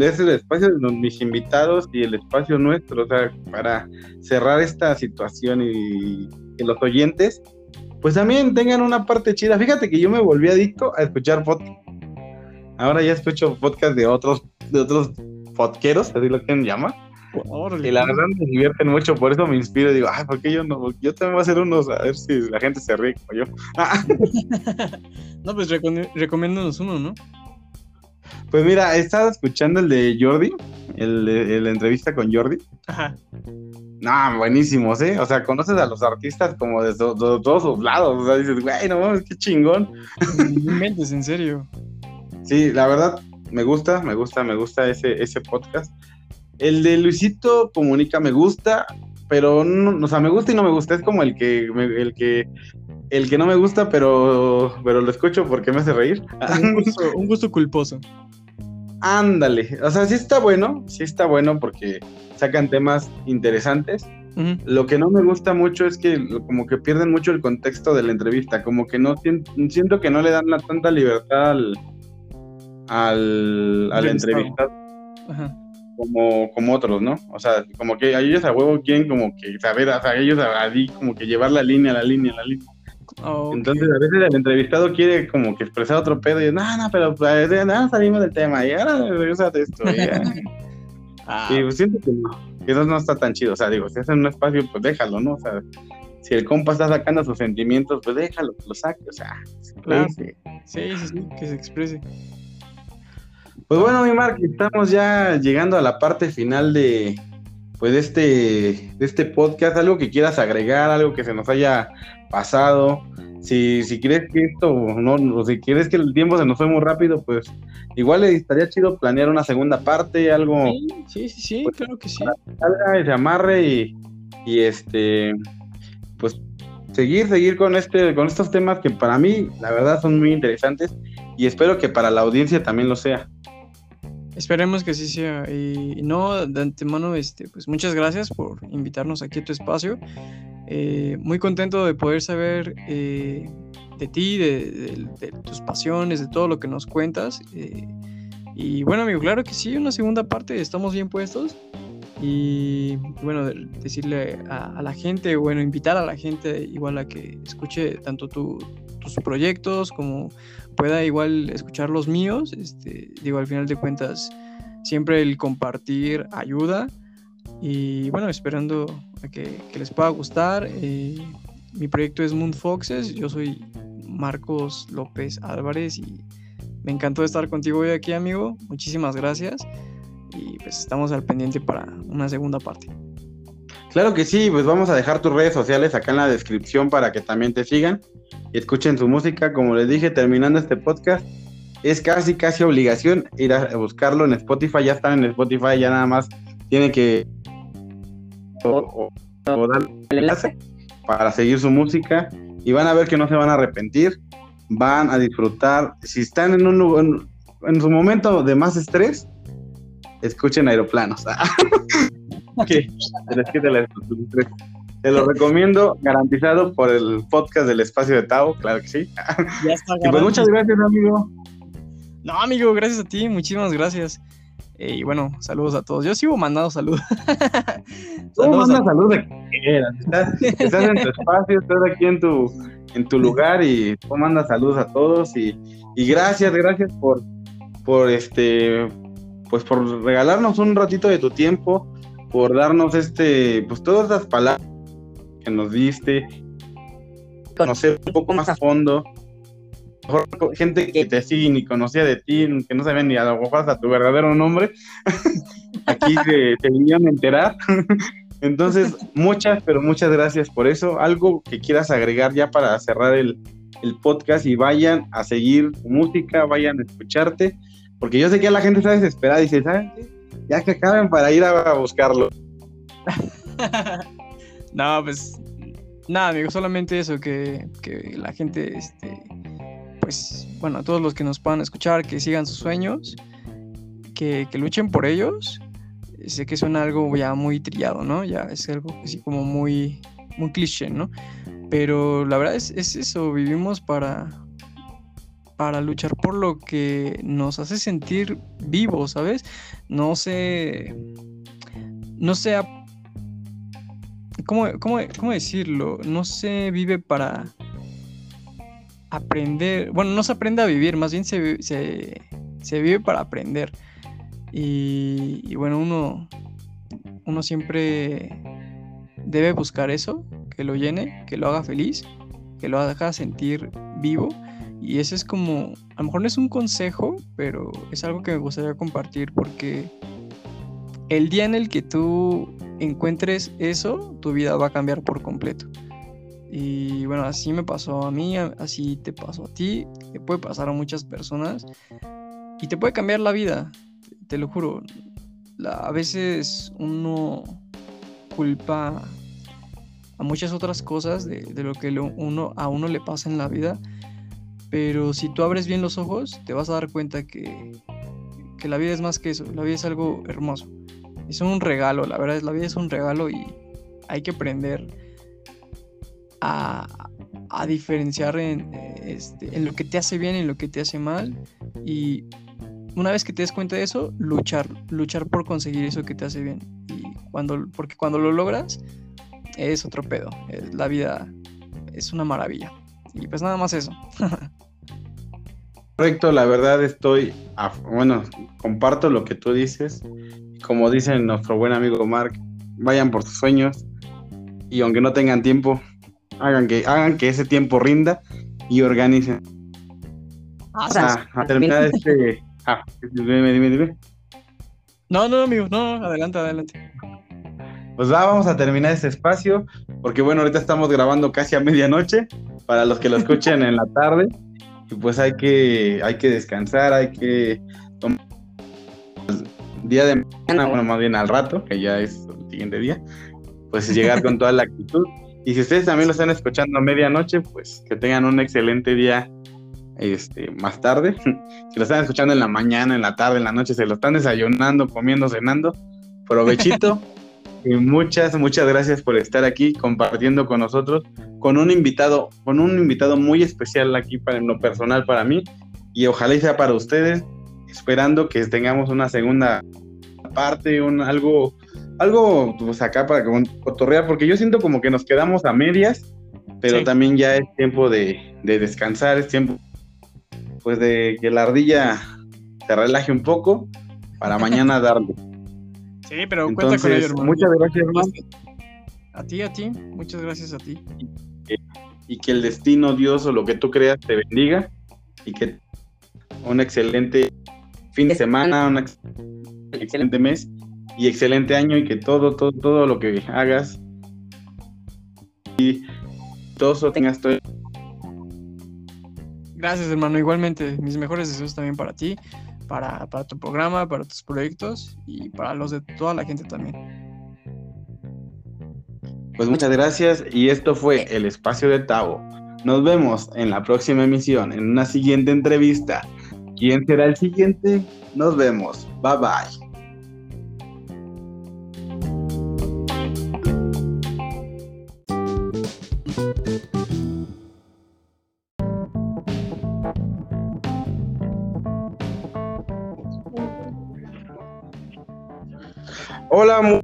es el espacio de mis invitados y el espacio nuestro, o sea, para cerrar esta situación y que los oyentes pues también tengan una parte chida. Fíjate que yo me volví adicto a escuchar podcast. Ahora ya escucho podcast de otros, de otros podqueros, así lo que llama. Órale. Y la verdad me divierten mucho, por eso me inspiro y digo, ay, ¿por qué yo no? Yo también voy a hacer unos, a ver si la gente se ríe como yo. no, pues recom- recomiéndanos uno, ¿no? Pues mira, he estado escuchando el de Jordi, el de el de entrevista con Jordi. Ajá. No, buenísimos, ¿eh? O sea, conoces a los artistas como de, to- de todos sus lados. O sea, dices, güey, no mames, qué chingón. No inventes, en serio. Sí, la verdad, me gusta, me gusta, me gusta ese, ese podcast. El de Luisito Comunica me gusta, pero no, o sea, me gusta y no me gusta. Es como el que, me- el que, el que no me gusta, pero, pero lo escucho porque me hace reír. Un gusto, un gusto culposo. Ándale, o sea, sí está bueno, sí está bueno porque sacan temas interesantes. Lo que no me gusta mucho es que como que pierden mucho el contexto de la entrevista, como que no sien- siento que no le dan la tanta libertad al al, al Entrevistado. Ajá. como, como otros, ¿no? O sea, como que ellos a huevo quieren como que saber, o sea, ellos a, a- como que llevar la línea, la línea, la línea. Entonces a veces el entrevistado quiere como que expresar otro pedo y no, no, pero pues, no, salimos del tema y ahora regresa de esto. Y. Ah, Y pues, siento que no, que eso no está tan chido. O sea, digo, si es en un espacio, pues déjalo, ¿no? O sea, si el compa está sacando sus sentimientos, pues déjalo, que lo saque. O sea, Claro. sí. sí, sí, sí, que se exprese. Pues bueno, mi Mark, estamos ya llegando a la parte final de pues de este, de este podcast. Algo que quieras agregar, algo que se nos haya pasado. Si, si crees que esto, no, o si quieres que el tiempo se nos fue muy rápido, pues igual estaría chido planear una segunda parte, algo Sí, sí, sí, sí, Pues, claro que sí. salga y se amarre y, y este pues seguir, seguir con este, con estos temas que para mí, la verdad, son muy interesantes y espero que para la audiencia también lo sea. Esperemos que así sea. Y no, de antemano, este, pues muchas gracias por invitarnos aquí a tu espacio. Eh, muy contento de poder saber eh, de ti, de, tus pasiones, de todo lo que nos cuentas. eh, y bueno, amigo, claro que sí, una segunda parte, estamos bien puestos. Y bueno, de- decirle a, a la gente, bueno, invitar a la gente igual a que escuche tanto tu- tus proyectos como pueda igual escuchar los míos. Este, digo, al final de cuentas, siempre el compartir ayuda. Y bueno, esperando a que, que les pueda gustar. eh, mi proyecto es Moon Foxes. Yo soy Marcos López Álvarez y Me encantó estar contigo hoy aquí, amigo. Muchísimas gracias. Y pues estamos al pendiente para una segunda parte. Claro que sí, pues vamos a dejar tus redes sociales acá en la descripción para que también te sigan y escuchen su música. Como les dije, terminando este podcast, es casi, casi obligación ir a buscarlo en Spotify. Ya están en Spotify, ya nada más tienen que o, darle enlace para seguir su música y van a ver que no se van a arrepentir, van a disfrutar. Si están en un lugar, en, su momento de más estrés, escuchen aeroplanos. que Te lo recomiendo, garantizado por el podcast del espacio de Tao, claro que sí. y pues muchas gracias, amigo. No, amigo, gracias a ti, muchísimas gracias. Eh, y bueno, saludos a todos. Yo sigo mandando saludos. Tú manda saludos de que quieras. Estás, en tu espacio, estás aquí en tu, en tu lugar y tú mandas saludos a todos. Y, y gracias, gracias por, por este, pues por regalarnos un ratito de tu tiempo, por darnos este, pues todas las palabras que nos diste, conocer un poco más a fondo mejor gente que te sigue ni conocía de ti, que no sabían ni a lo mejor hasta tu verdadero nombre, aquí se, vinieron a enterar. Entonces, muchas, pero muchas gracias por eso. Algo que quieras agregar ya para cerrar el, podcast y vayan a seguir tu música, vayan a escucharte, porque yo sé que la gente está desesperada y dice, ¿saben qué? Ya que acaben para ir a buscarlo. no, pues nada, amigo, solamente eso, que, que la gente este, pues, bueno, a todos los que nos puedan escuchar, que sigan sus sueños, que, luchen por ellos. Sé que suena algo ya muy trillado, ¿no? Ya es algo así como muy, muy cliché, ¿no? Pero la verdad es, eso, vivimos para, para luchar por lo que nos hace sentir vivos, ¿sabes? No sé, no sé, ¿cómo, cómo, cómo decirlo? No se vive para aprender, bueno, no se aprende a vivir, más bien se, se, vive para aprender. Y, bueno, uno, uno siempre debe buscar eso, que lo llene, que lo haga feliz, que lo haga sentir vivo. Y ese es como, a lo mejor no es un consejo, pero es algo que me gustaría compartir porque el día en el que tú encuentres eso, tu vida va a cambiar por completo. Y bueno, así me pasó a mí, así te pasó a ti, te puede pasar a muchas personas y te puede cambiar la vida, te lo juro. a veces uno culpa a muchas otras cosas de, lo que uno, a uno le pasa en la vida, pero si tú abres bien los ojos, te vas a dar cuenta que, que la vida es más que eso, la vida es algo hermoso. Es un regalo, la verdad es la vida es un regalo y hay que aprender a, diferenciar en, este, en lo que te hace bien y en lo que te hace mal. Y una vez que te des cuenta de eso, luchar, luchar por conseguir eso que te hace bien. Y cuando, porque cuando lo logras, es otro pedo. Eh, la vida es una maravilla. Y pues nada más eso. Correcto, la verdad estoy, bueno, comparto lo que tú dices. Como dice nuestro buen amigo Mark, vayan por sus sueños y aunque no tengan tiempo, hagan que, hagan que ese tiempo rinda y organicen. Ah, a terminar este. Ah, dime, dime, dime. No, no, amigo, no, adelante, adelante. Pues va, vamos a terminar este espacio, porque bueno, ahorita estamos grabando casi a medianoche, para los que lo escuchen en la tarde, y pues hay que, hay que descansar, hay que tomar día de mañana, bueno, más bien al rato, que ya es el siguiente día, pues llegar con toda la actitud y si ustedes también lo están escuchando a medianoche, pues que tengan un excelente día este, más tarde. si lo están escuchando en la mañana, en la tarde, en la noche, se lo están desayunando, comiendo, cenando, provechito. Y muchas, muchas gracias por estar aquí compartiendo con nosotros, con un invitado, con un invitado muy especial aquí para en lo personal para mí. Y ojalá sea para ustedes, esperando que tengamos una segunda parte, un algo algo pues acá para cotorrear, porque yo siento como que nos quedamos a medias, pero también ya es tiempo de, descansar, es tiempo pues de que la ardilla se relaje un poco para mañana darle. Sí, pero cuenta con ello, hermano. Muchas gracias, hermano. A ti, a ti, muchas gracias a ti. Y, que el destino, Dios o lo que tú creas te bendiga y que un excelente fin de semana, un excelente mes y excelente año y que todo, todo, todo lo que hagas y todo tengas todo. Gracias, hermano. Igualmente, mis mejores deseos también para ti, para, para tu programa, para tus proyectos y para los de toda la gente también. Pues muchas gracias y esto fue el espacio de Tavo. Nos vemos en la próxima emisión, en una siguiente entrevista. ¿Quién será el siguiente? Nos vemos. Bye bye. Hola,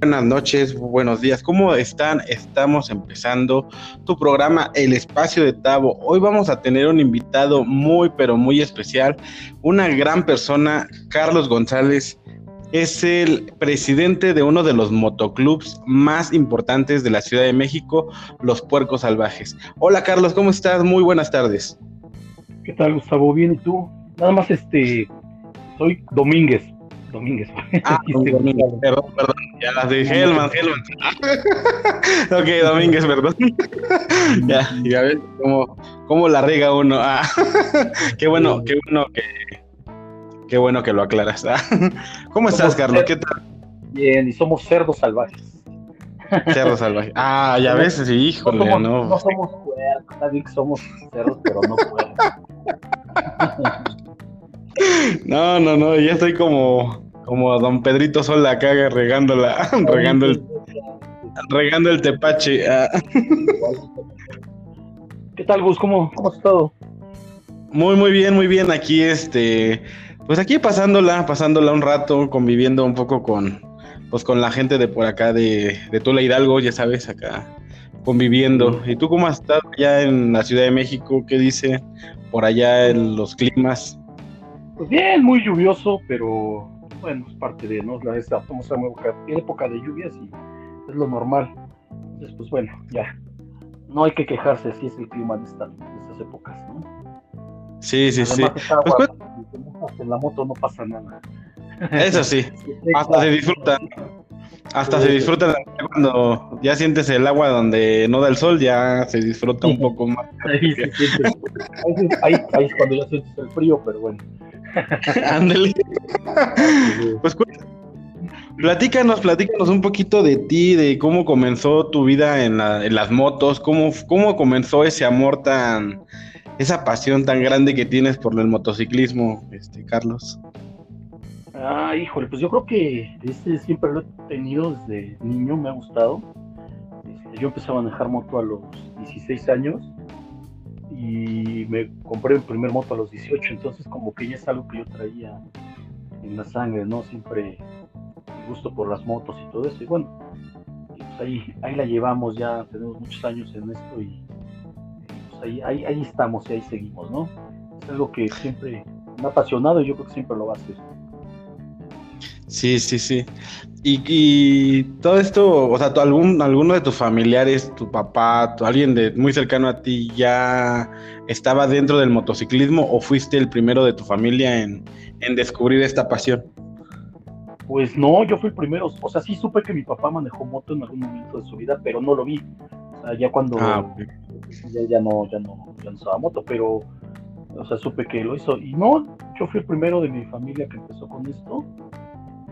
buenas noches, buenos días. ¿Cómo están? Estamos empezando tu programa El Espacio de Tavo. Hoy vamos a tener un invitado muy, pero muy especial, una gran persona, Carlos González. Es el presidente de uno de los motoclubs más importantes de la Ciudad de México, Los Puercos Salvajes. Hola Carlos, ¿cómo estás? Muy buenas tardes. ¿Qué tal, Gustavo? Bien, ¿y tú? Nada más, este, soy Domínguez, Domínguez. Ah, Domínguez, perdón, perdón. Ya las dije, Helman, Helman. ok, Domínguez, perdón. ya, ya ves cómo, cómo la riga uno. Ah, qué bueno, qué bueno que. Qué bueno que lo aclaras. Ah. ¿Cómo estás, Carlos? ¿Qué tal? Bien, y somos cerdos salvajes. Cerdos salvajes. Ah, ya ves, sí, híjole, no. Somos, no. no somos puercos, está bien que somos cerdos, pero no puercos. No, no, no, ya estoy como, como don Pedrito Sola acá regando, la, regando, el, regando el tepache. Ah. ¿Qué tal, Gus? ¿Cómo, cómo has estado? Muy, muy bien, muy bien. Aquí, este, pues aquí pasándola, pasándola un rato, conviviendo un poco con, pues con la gente de por acá de, de Tula Hidalgo, ya sabes, acá conviviendo. ¿Y tú cómo has estado allá en la Ciudad de México? ¿Qué dice por allá en los climas? Pues bien, muy lluvioso, pero bueno, es parte de, ¿no? La, estamos en época, época de lluvias y es lo normal. Entonces, pues bueno, ya. No hay que quejarse si es el clima de, esta, de estas épocas, ¿no? Sí, sí, Además, sí. está Pues, agua, en la moto no pasa nada. Eso sí, hasta se disfruta. Hasta se disfruta cuando ya sientes el agua donde no da el sol, ya se disfruta un poco más. Ahí, ahí, ahí es cuando ya sientes el frío, pero bueno. Ándale. Pues platícanos, platícanos un poquito de ti, de cómo comenzó tu vida en, la- en las motos, cómo, cómo comenzó ese amor tan, esa pasión tan grande que tienes por el motociclismo, este Carlos. Ah, híjole, pues yo creo que este siempre lo he tenido desde niño, me ha gustado. Este, yo empecé a manejar moto a los 16 años y me compré mi primer moto a los 18, entonces como que ya es algo que yo traía en la sangre, ¿no? Siempre gusto por las motos y todo eso. Y bueno, pues ahí, ahí la llevamos, ya tenemos muchos años en esto y pues ahí, ahí, ahí estamos y ahí seguimos, ¿no? Es algo que siempre me ha apasionado y yo creo que siempre lo va a hacer. Sí, sí, sí. Y, y todo esto, o sea, algún, alguno de tus familiares, tu papá, tu- alguien de muy cercano a ti, ya estaba dentro del motociclismo o fuiste el primero de tu familia en, en descubrir esta pasión? Pues no, yo fui el primero. O sea, sí supe que mi papá manejó moto en algún momento de su vida, pero no lo vi. O sea, ya cuando Ah, ya, ya no, ya no, ya no usaba moto, pero o sea, supe que lo hizo. Y no, yo fui el primero de mi familia que empezó con esto.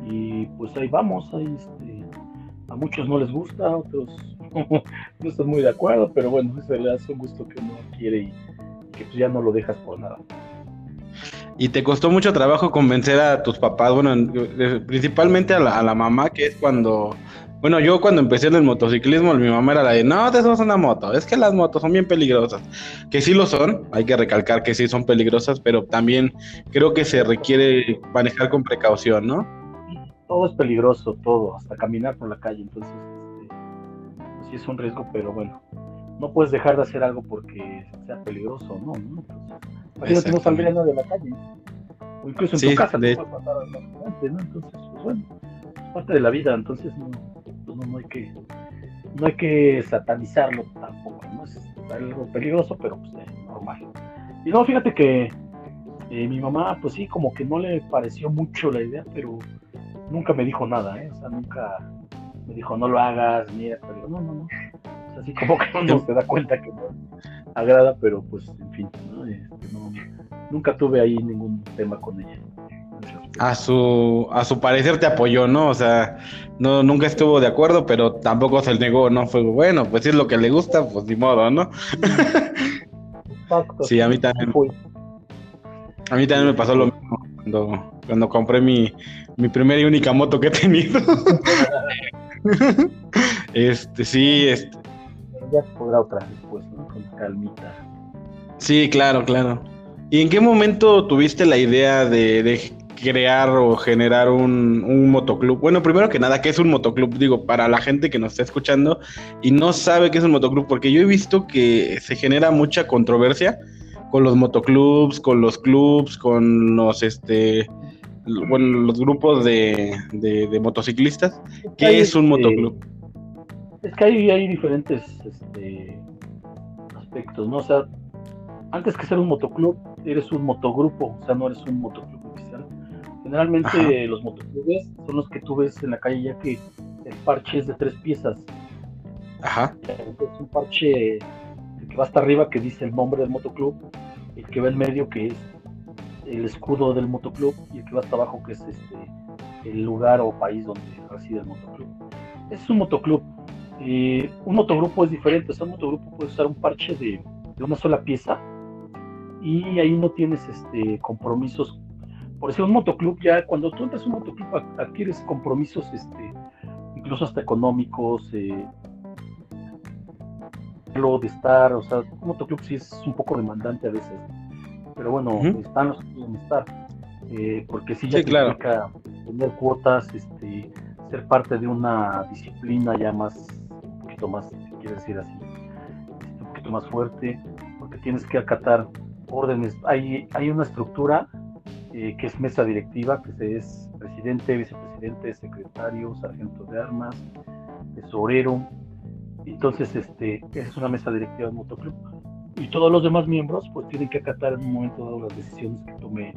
Y pues ahí vamos, ahí este, a muchos no les gusta, a otros no están muy de acuerdo, pero bueno, ese le hace un gusto que uno quiere y que pues ya no lo dejas por nada. ¿Y te costó mucho trabajo convencer a tus papás? Bueno, en- eh, principalmente a la, mamá, que es cuando... Bueno, yo cuando empecé en el motociclismo, mi mamá era la de, no, te subas una moto, es que las motos son bien peligrosas. Que sí lo son, hay que recalcar que sí son peligrosas, pero también creo que se requiere manejar con precaución, ¿no? Todo es peligroso, todo, hasta caminar por la calle, entonces este, pues sí es un riesgo, pero bueno, no puedes dejar de hacer algo porque sea peligroso, ¿no? ¿no? Imagínate no saldría nadie a la calle, o incluso en Sí, tu casa de- te puede pasar ¿no? Entonces, pues bueno, es parte de la vida, entonces no, pues, no, no hay que no hay que satanizarlo tampoco, ¿no? Es algo peligroso, pero pues eh, normal. Y no, fíjate que Eh, mi mamá, pues sí, como que no le pareció mucho la idea, pero nunca me dijo nada, ¿eh? O sea, nunca me dijo, no lo hagas, mira, pero no, no, no. O sea, así como que uno se da cuenta que no agrada, pero pues, en fin, ¿no? Este, no nunca tuve ahí ningún tema con ella. A su, a su parecer te apoyó, ¿no? O sea, no, nunca estuvo de acuerdo, pero tampoco se negó, ¿no? Fue bueno, pues si es lo que le gusta, pues ni modo, ¿no? Exacto. Sí, a mí también. A mí también me pasó lo mismo cuando, cuando compré mi, mi primera y única moto que he tenido. este, sí, este. Ya podrá otra después, ¿no? Con calmita. Sí, claro, claro. ¿Y en qué momento tuviste la idea de, de crear o generar un, un, motoclub? Bueno, primero que nada, ¿qué es un motoclub? Digo, para la gente que nos está escuchando y no sabe qué es un motoclub, porque yo he visto que se genera mucha controversia con los motoclubs, con los clubs, con los este bueno, los grupos de, de, de motociclistas. ¿Qué hay, es un motoclub? Es que hay, hay diferentes este, aspectos, ¿no? O sea, antes que ser un motoclub, eres un motogrupo, o sea, no eres un motoclub oficial. Generalmente Ajá. los motoclubes son los que tú ves en la calle ya que el parche es de tres piezas. Ajá. Es un parche que va hasta arriba que dice el nombre del motoclub, el que va en medio que es el escudo del motoclub y el que va hasta abajo que es este el lugar o país donde reside el motoclub. Es un motoclub. Eh, un motogrupo es diferente, o un motogrupo puede usar un parche de, de una sola pieza y ahí no tienes este compromisos. Por eso un motoclub ya, cuando tú entras a un motoclub adquieres compromisos este, incluso hasta económicos, eh, de estar, o sea, un motoclub sí es un poco demandante a veces, pero bueno, uh -huh. están los que quieren estar, eh, porque sí ya sí, claro. tener cuotas, este, ser parte de una disciplina ya más, un poquito más, quiero decir así, este, un poquito más fuerte, porque tienes que acatar órdenes. Hay, hay una estructura eh, que es mesa directiva, que es presidente, vicepresidente, secretario, sargento de armas, tesorero. Entonces, este, esa es una mesa directiva del motoclub. Y todos los demás miembros, pues tienen que acatar en un momento dado las decisiones que tome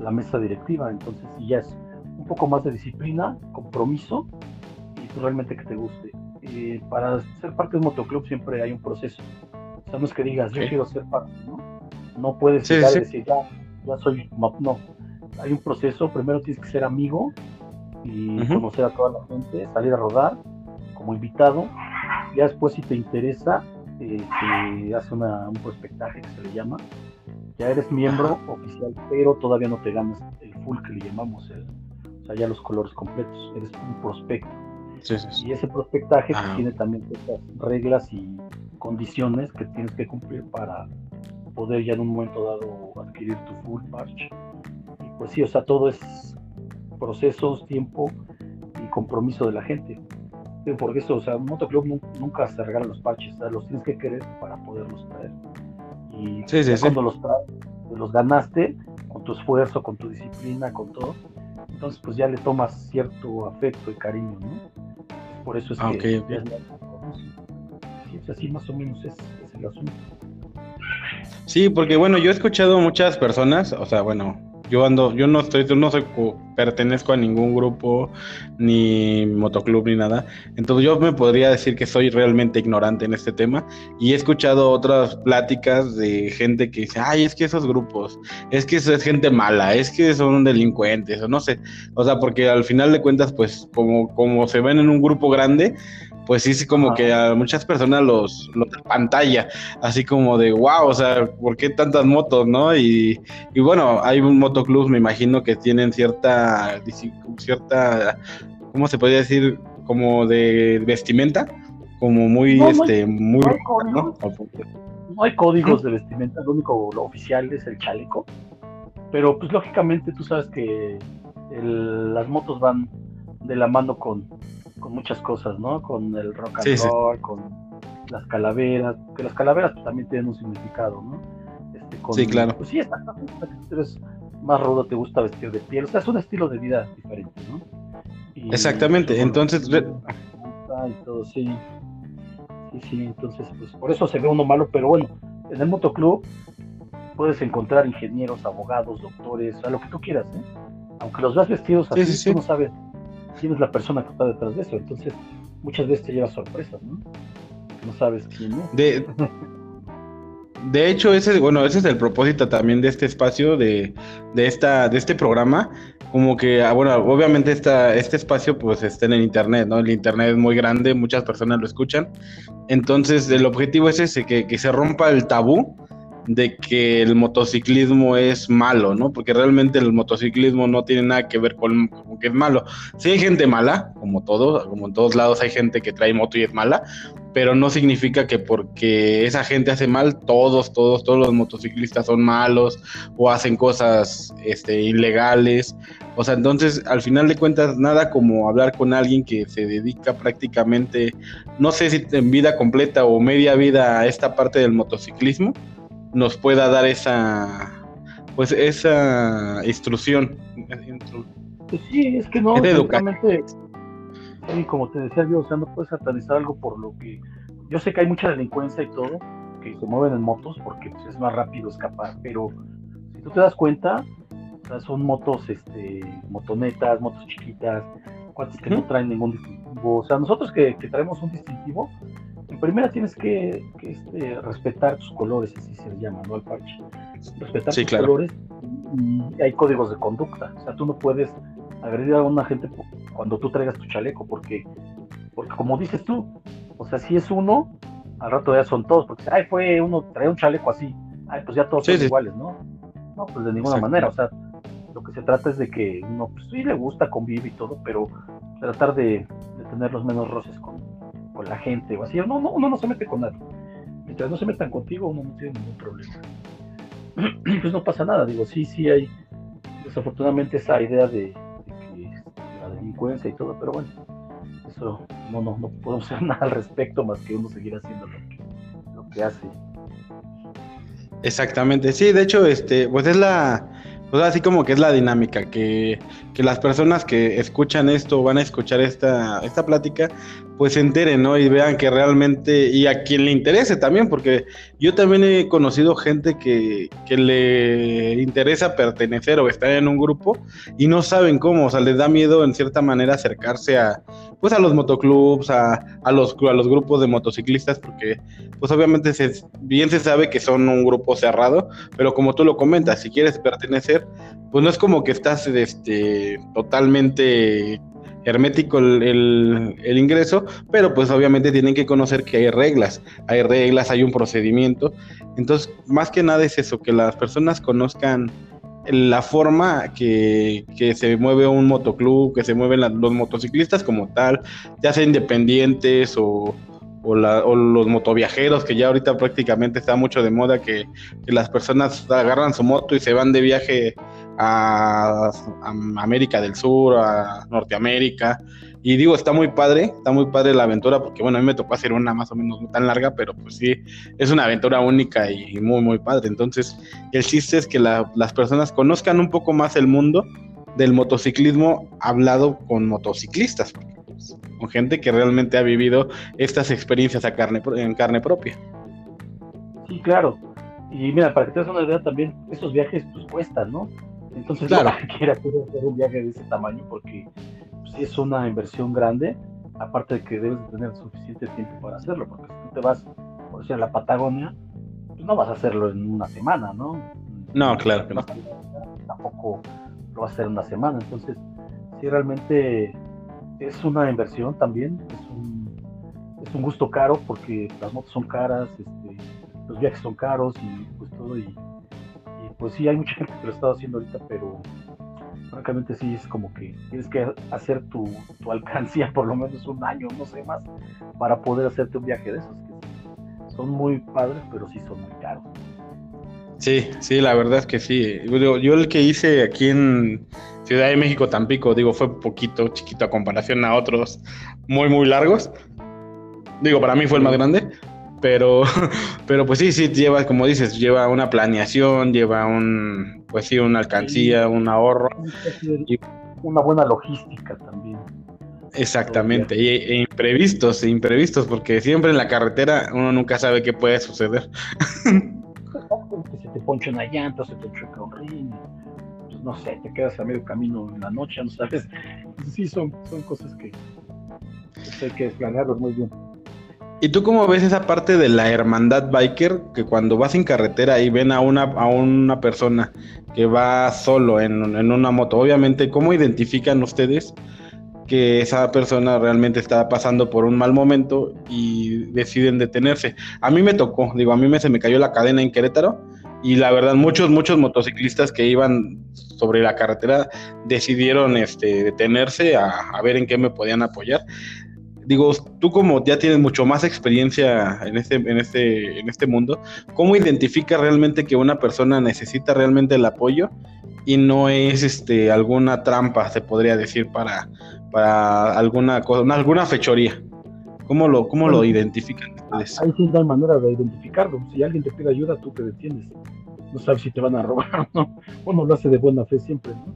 la mesa directiva. Entonces, ya es un poco más de disciplina, compromiso y pues, realmente que te guste. Eh, para ser parte de un motoclub siempre hay un proceso. O sea, no es que digas, yo quiero ser parte, ¿no? no puedes sí, llegar sí. y decir ya, ya soy no hay un proceso primero tienes que ser amigo y uh -huh. conocer a toda la gente salir a rodar como invitado ya después si te interesa eh, te hace una, un prospectaje que se le llama. Ya eres miembro oficial pero todavía no te ganas el full que le llamamos el, o sea ya los colores completos. Eres un prospecto. Sí, sí, y ese prospectaje pues, tiene también ciertas reglas y condiciones que tienes que cumplir para poder ya en un momento dado adquirir tu full parche. Y pues sí, o sea, todo es procesos, tiempo y compromiso de la gente. Porque eso, o sea, motoclub nunca se regalan los parches, o sea, los tienes que querer para poderlos traer. Y sí, sí, cuando sí. los traes, los ganaste con tu esfuerzo, con tu disciplina, con todo. Entonces, pues ya le tomas cierto afecto y cariño, ¿no? Por eso es ah, que okay, okay. Sí, es así más o menos es, es el asunto. Sí, porque bueno, yo he escuchado muchas personas, o sea, bueno, yo ando, yo no estoy, yo no soy, pertenezco a ningún grupo, ni motoclub, ni nada. Entonces yo me podría decir que soy realmente ignorante en este tema. Y he escuchado otras pláticas de gente que dice, ay, es que esos grupos, es que eso es gente mala, es que son delincuentes, o no sé. O sea, porque al final de cuentas, pues, como, como se ven en un grupo grande, pues sí, sí, como Ajá. que a muchas personas los, los pantalla, así como de wow, o sea, ¿por qué tantas motos, no? Y, y bueno, hay un motoclub, me imagino que tienen cierta, cierta, ¿cómo se podría decir? Como de vestimenta, como muy, no, este, muy, no, ¿no? no hay códigos de vestimenta, lo único, lo oficial es el chaleco, pero pues lógicamente tú sabes que el, las motos van de la mano con con muchas cosas, ¿no? Con el rock and sí, roll, sí. con las calaveras, que las calaveras también tienen un significado, ¿no? Este, con, sí, claro. Pues sí, eres más rudo, te gusta vestir de piel, o sea, es un estilo de vida diferente, ¿no? Y, Exactamente, pues, entonces... Y todo, sí. Sí, sí, entonces, pues por eso se ve uno malo, pero bueno, en el motoclub puedes encontrar ingenieros, abogados, doctores, a lo que tú quieras, ¿eh? aunque los veas vestidos así, tú no sabes quién es la persona que está detrás de eso. Entonces, muchas veces te lleva sorpresas, ¿no? No sabes quién es. De, de hecho, ese, bueno, ese es el propósito también de este espacio, de, de, esta, de este programa. Como que, ah, bueno, obviamente esta, este espacio pues está en el internet, ¿no? El internet es muy grande, muchas personas lo escuchan. Entonces, el objetivo es ese, que, que se rompa el tabú de que el motociclismo es malo, ¿no? Porque realmente el motociclismo no tiene nada que ver con, que es malo. Sí hay gente mala, como todo, como en todos lados hay gente que trae moto y es mala, pero no significa que porque esa gente hace mal, todos, todos, todos los motociclistas son malos o hacen cosas este, ilegales. O sea, entonces, al final de cuentas, nada como hablar con alguien que se dedica prácticamente, no sé si en vida completa o media vida a esta parte del motociclismo nos pueda dar esa pues esa instrucción. Pues sí, es que no, es y como te decía yo, o sea, no puedes satanizar algo por lo que yo sé que hay mucha delincuencia y todo, que se mueven en motos porque pues, es más rápido escapar, pero si tú te das cuenta, o sea, son motos, este, motonetas, motos chiquitas, cuantas que no traen ningún distintivo, o sea, nosotros que, que traemos un distintivo, en primera tienes que, este, respetar tus colores, así se llama, ¿no? Al parche. Respetar tus colores y hay códigos de conducta. O sea, tú no puedes agredir a una gente cuando tú traigas tu chaleco, porque, porque como dices tú, o sea, si es uno, al rato ya son todos, porque ay, fue uno, trae un chaleco así, ay, pues ya todos son iguales, ¿no? No, pues de ninguna manera, o sea, lo que se trata es de que uno, pues sí le gusta, convive y todo, pero tratar de, de tener los menos roces con, con la gente o así. No, no, uno no se mete con nadie. Mientras no se metan contigo, uno no tiene ningún problema. pues no pasa nada, digo, sí, sí hay desafortunadamente esa idea de, que la delincuencia y todo, pero bueno, eso no, no, no podemos hacer nada al respecto más que uno seguir haciendo lo que, lo que hace. Exactamente, sí, de hecho, este, pues es la, pues así como que es la dinámica, que, que, las personas que escuchan esto van a escuchar esta, esta plática, pues se enteren, ¿no? Y vean que realmente, y a quien le interese también, porque yo también he conocido gente que, que le interesa pertenecer o estar en un grupo y no saben cómo, o sea, les da miedo en cierta manera acercarse a, pues a los motoclubs, a, a, los, a los grupos de motociclistas, porque pues obviamente se, bien se sabe que son un grupo cerrado, pero como tú lo comentas, si quieres pertenecer, pues no es como que estás este, totalmente hermético el, ingreso, pero pues obviamente tienen que conocer que hay reglas, hay reglas, hay un procedimiento. Entonces, más que nada es eso, que las personas conozcan la forma que, se mueve un motoclub, que se mueven los motociclistas como tal, ya sea independientes o, o, los motoviajeros, que ya ahorita prácticamente está mucho de moda que, las personas agarran su moto y se van de viaje a, América del Sur, a Norteamérica. Y digo, está muy padre, está muy padre la aventura, porque bueno, a mí me tocó hacer una más o menos no tan larga, pero pues sí, es una aventura única y, muy, muy padre. Entonces, el chiste es que las personas conozcan un poco más el mundo del motociclismo hablado con motociclistas, pues, con gente que realmente ha vivido estas experiencias a carne, en carne propia. Sí, claro. Y mira, para que te des una idea también, esos viajes pues cuestan, ¿no? Entonces, claro. no quiera hacer un viaje de ese tamaño porque es una inversión grande, aparte de que debes de tener suficiente tiempo para hacerlo, porque si tú te vas, por decir, a la Patagonia, pues no vas a hacerlo en una semana, ¿no? No, claro que no. Tampoco lo vas a hacer en una semana, entonces, sí realmente es una inversión también, es un, es un gusto caro porque las motos son caras, este, los viajes son caros y pues todo y pues sí, hay mucha gente que lo está haciendo ahorita, pero francamente sí es como que tienes que hacer tu, alcancía por lo menos un año, no sé más, para poder hacerte un viaje de esos, que son muy padres, pero sí son muy caros. Sí, sí, la verdad es que sí. Yo, yo el que hice aquí en Ciudad de México, Tampico, digo, fue poquito, chiquito a comparación a otros muy, muy largos. Digo, para mí fue el más grande, pero, pero pues sí, sí, lleva, como dices, lleva una planeación, lleva un, pues sí, una alcancía, un ahorro. Y, una buena logística también. Exactamente, y, e imprevistos, e imprevistos, porque siempre en la carretera uno nunca sabe qué puede suceder. que se te poncha una llanta, se te choca un ring, pues, no sé, te quedas a medio camino en la noche, no sabes. Sí, son, son cosas que pues, hay que planearlos muy bien. ¿Y tú cómo ves esa parte de la hermandad biker? Que cuando vas en carretera y ven a una, a una persona que va solo en, en una moto, obviamente, ¿cómo identifican ustedes que esa persona realmente está pasando por un mal momento y deciden detenerse? A mí me tocó, digo, a mí me, se me cayó la cadena en Querétaro y la verdad muchos, muchos motociclistas que iban sobre la carretera decidieron este, detenerse a, a ver en qué me podían apoyar digo, tú como ya tienes mucho más experiencia en este, en este, en este mundo, ¿cómo identifica realmente que una persona necesita realmente el apoyo y no es este alguna trampa, se podría decir, para, para alguna cosa, alguna fechoría? ¿Cómo lo, cómo lo identifican ustedes? Hay manera de identificarlo. Si alguien te pide ayuda, tú te detienes. No sabes si te van a robar o no. Uno lo hace de buena fe siempre, ¿no?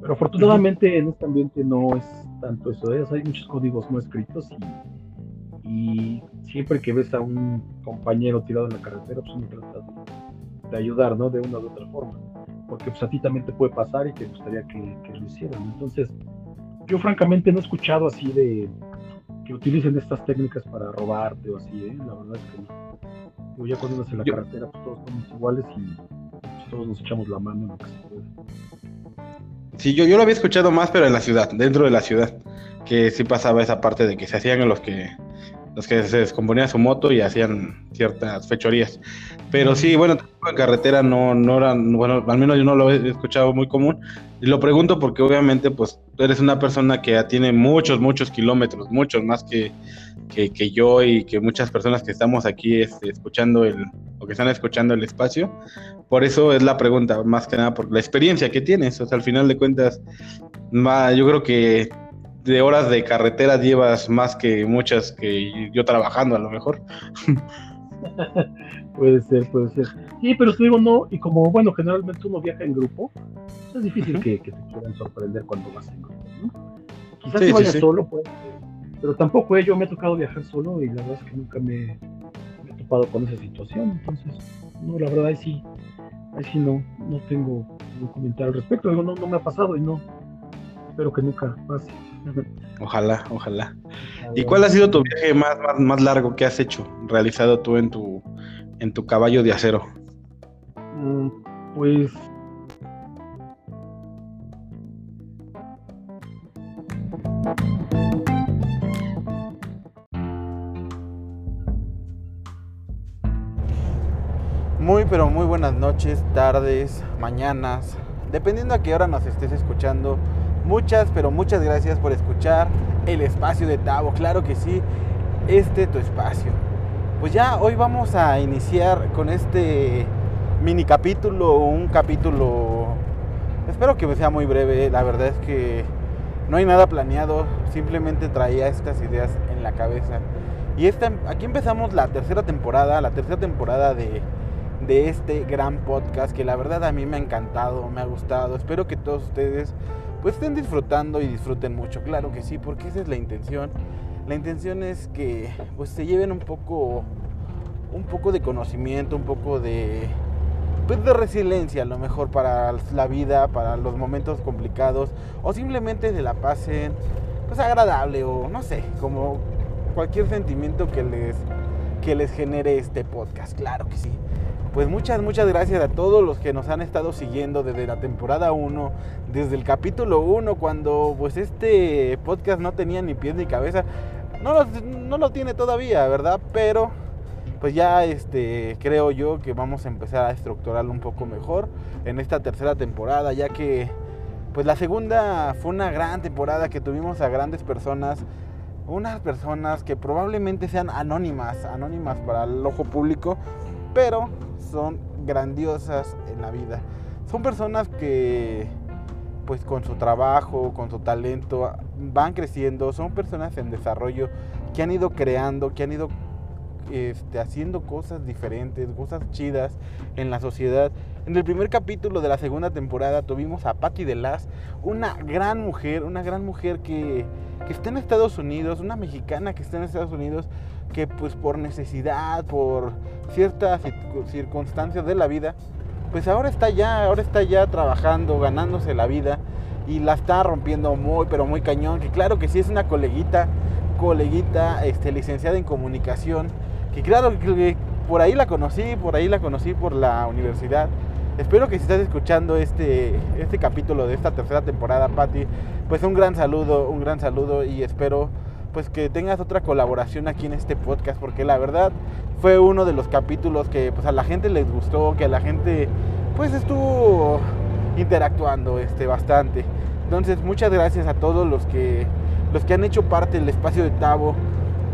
Pero afortunadamente en este ambiente no es tanto eso, ¿eh? hay muchos códigos no escritos y, siempre que ves a un compañero tirado en la carretera, pues uno trata de, ayudar, ¿no? De una u otra forma, porque pues a ti también te puede pasar y te gustaría que, lo hicieran. Entonces, yo francamente no he escuchado así de que utilicen estas técnicas para robarte o así, ¿eh? La verdad es que no. Yo ya cuando andas en la carretera, pues todos somos iguales y pues, todos nos echamos la mano en lo que se puede. Sí, yo, yo lo había escuchado más, pero en la ciudad, dentro de la ciudad, que sí pasaba esa parte de que se hacían los que los que se descomponía su moto y hacían ciertas fechorías. Pero sí, bueno, en carretera no, no eran, bueno, al menos yo no lo he escuchado muy común. Y lo pregunto porque obviamente, pues, eres una persona que ya tiene muchos, muchos kilómetros, muchos más que, que, yo y que muchas personas que estamos aquí este, escuchando el, o que están escuchando el espacio. Por eso es la pregunta, más que nada por la experiencia que tienes. O sea, al final de cuentas, yo creo que de horas de carretera llevas más que muchas que yo trabajando a lo mejor. puede ser, puede ser. Sí, pero te digo, no, y como, bueno, generalmente uno viaja en grupo, es difícil que, te quieran sorprender cuando vas en grupo, ¿no? Quizás si vayas solo, pues, pero tampoco eh, yo me ha tocado viajar solo y la verdad es que nunca me, he topado con esa situación, entonces, no, la verdad ahí sí, ahí sí no, no tengo un comentario al respecto, digo, no, no me ha pasado y no, espero que nunca pase. Ojalá, ojalá. ¿Y cuál ha sido tu viaje más, más, largo que has hecho, realizado tú en tu, en tu caballo de acero? Mm, pues Muy, pero muy buenas noches, tardes, mañanas, dependiendo a qué hora nos estés escuchando. Muchas, pero muchas gracias por escuchar el espacio de Tavo. Claro que sí, este tu espacio. Pues ya hoy vamos a iniciar con este mini capítulo, un capítulo, espero que sea muy breve. La verdad es que no hay nada planeado, simplemente traía estas ideas en la cabeza. Y esta, aquí empezamos la tercera temporada, la tercera temporada de de este gran podcast que la verdad a mí me ha encantado, me ha gustado. Espero que todos ustedes pues estén disfrutando y disfruten mucho, claro que sí, porque esa es la intención. La intención es que pues se lleven un poco un poco de conocimiento, un poco de pues de resiliencia a lo mejor para la vida, para los momentos complicados o simplemente de la pasen pues agradable o no sé, como cualquier sentimiento que les que les genere este podcast, claro que sí pues muchas, muchas gracias a todos los que nos han estado siguiendo desde la temporada 1, desde el capítulo 1, cuando pues este podcast no tenía ni pies ni cabeza. No lo, no lo tiene todavía, ¿verdad? Pero pues ya este, creo yo que vamos a empezar a estructurarlo un poco mejor en esta tercera temporada, ya que pues la segunda fue una gran temporada que tuvimos a grandes personas, unas personas que probablemente sean anónimas, anónimas para el ojo público, pero son grandiosas en la vida. Son personas que pues con su trabajo, con su talento, van creciendo, son personas en desarrollo que han ido creando, que han ido este, haciendo cosas diferentes, cosas chidas en la sociedad. En el primer capítulo de la segunda temporada tuvimos a Patti de Las, una gran mujer, una gran mujer que, que está en Estados Unidos, una mexicana que está en Estados Unidos, que pues por necesidad, por ciertas circunstancias de la vida, pues ahora está ya, ahora está ya trabajando, ganándose la vida y la está rompiendo muy, pero muy cañón. Que claro que sí es una coleguita, coleguita, este, licenciada en comunicación. Que claro que por ahí la conocí, por ahí la conocí por la universidad. Espero que si estás escuchando este, este capítulo de esta tercera temporada, Patti, pues un gran saludo, un gran saludo y espero pues que tengas otra colaboración aquí en este podcast, porque la verdad fue uno de los capítulos que pues a la gente les gustó, que a la gente pues estuvo interactuando este bastante. Entonces, muchas gracias a todos los que los que han hecho parte del espacio de Tavo.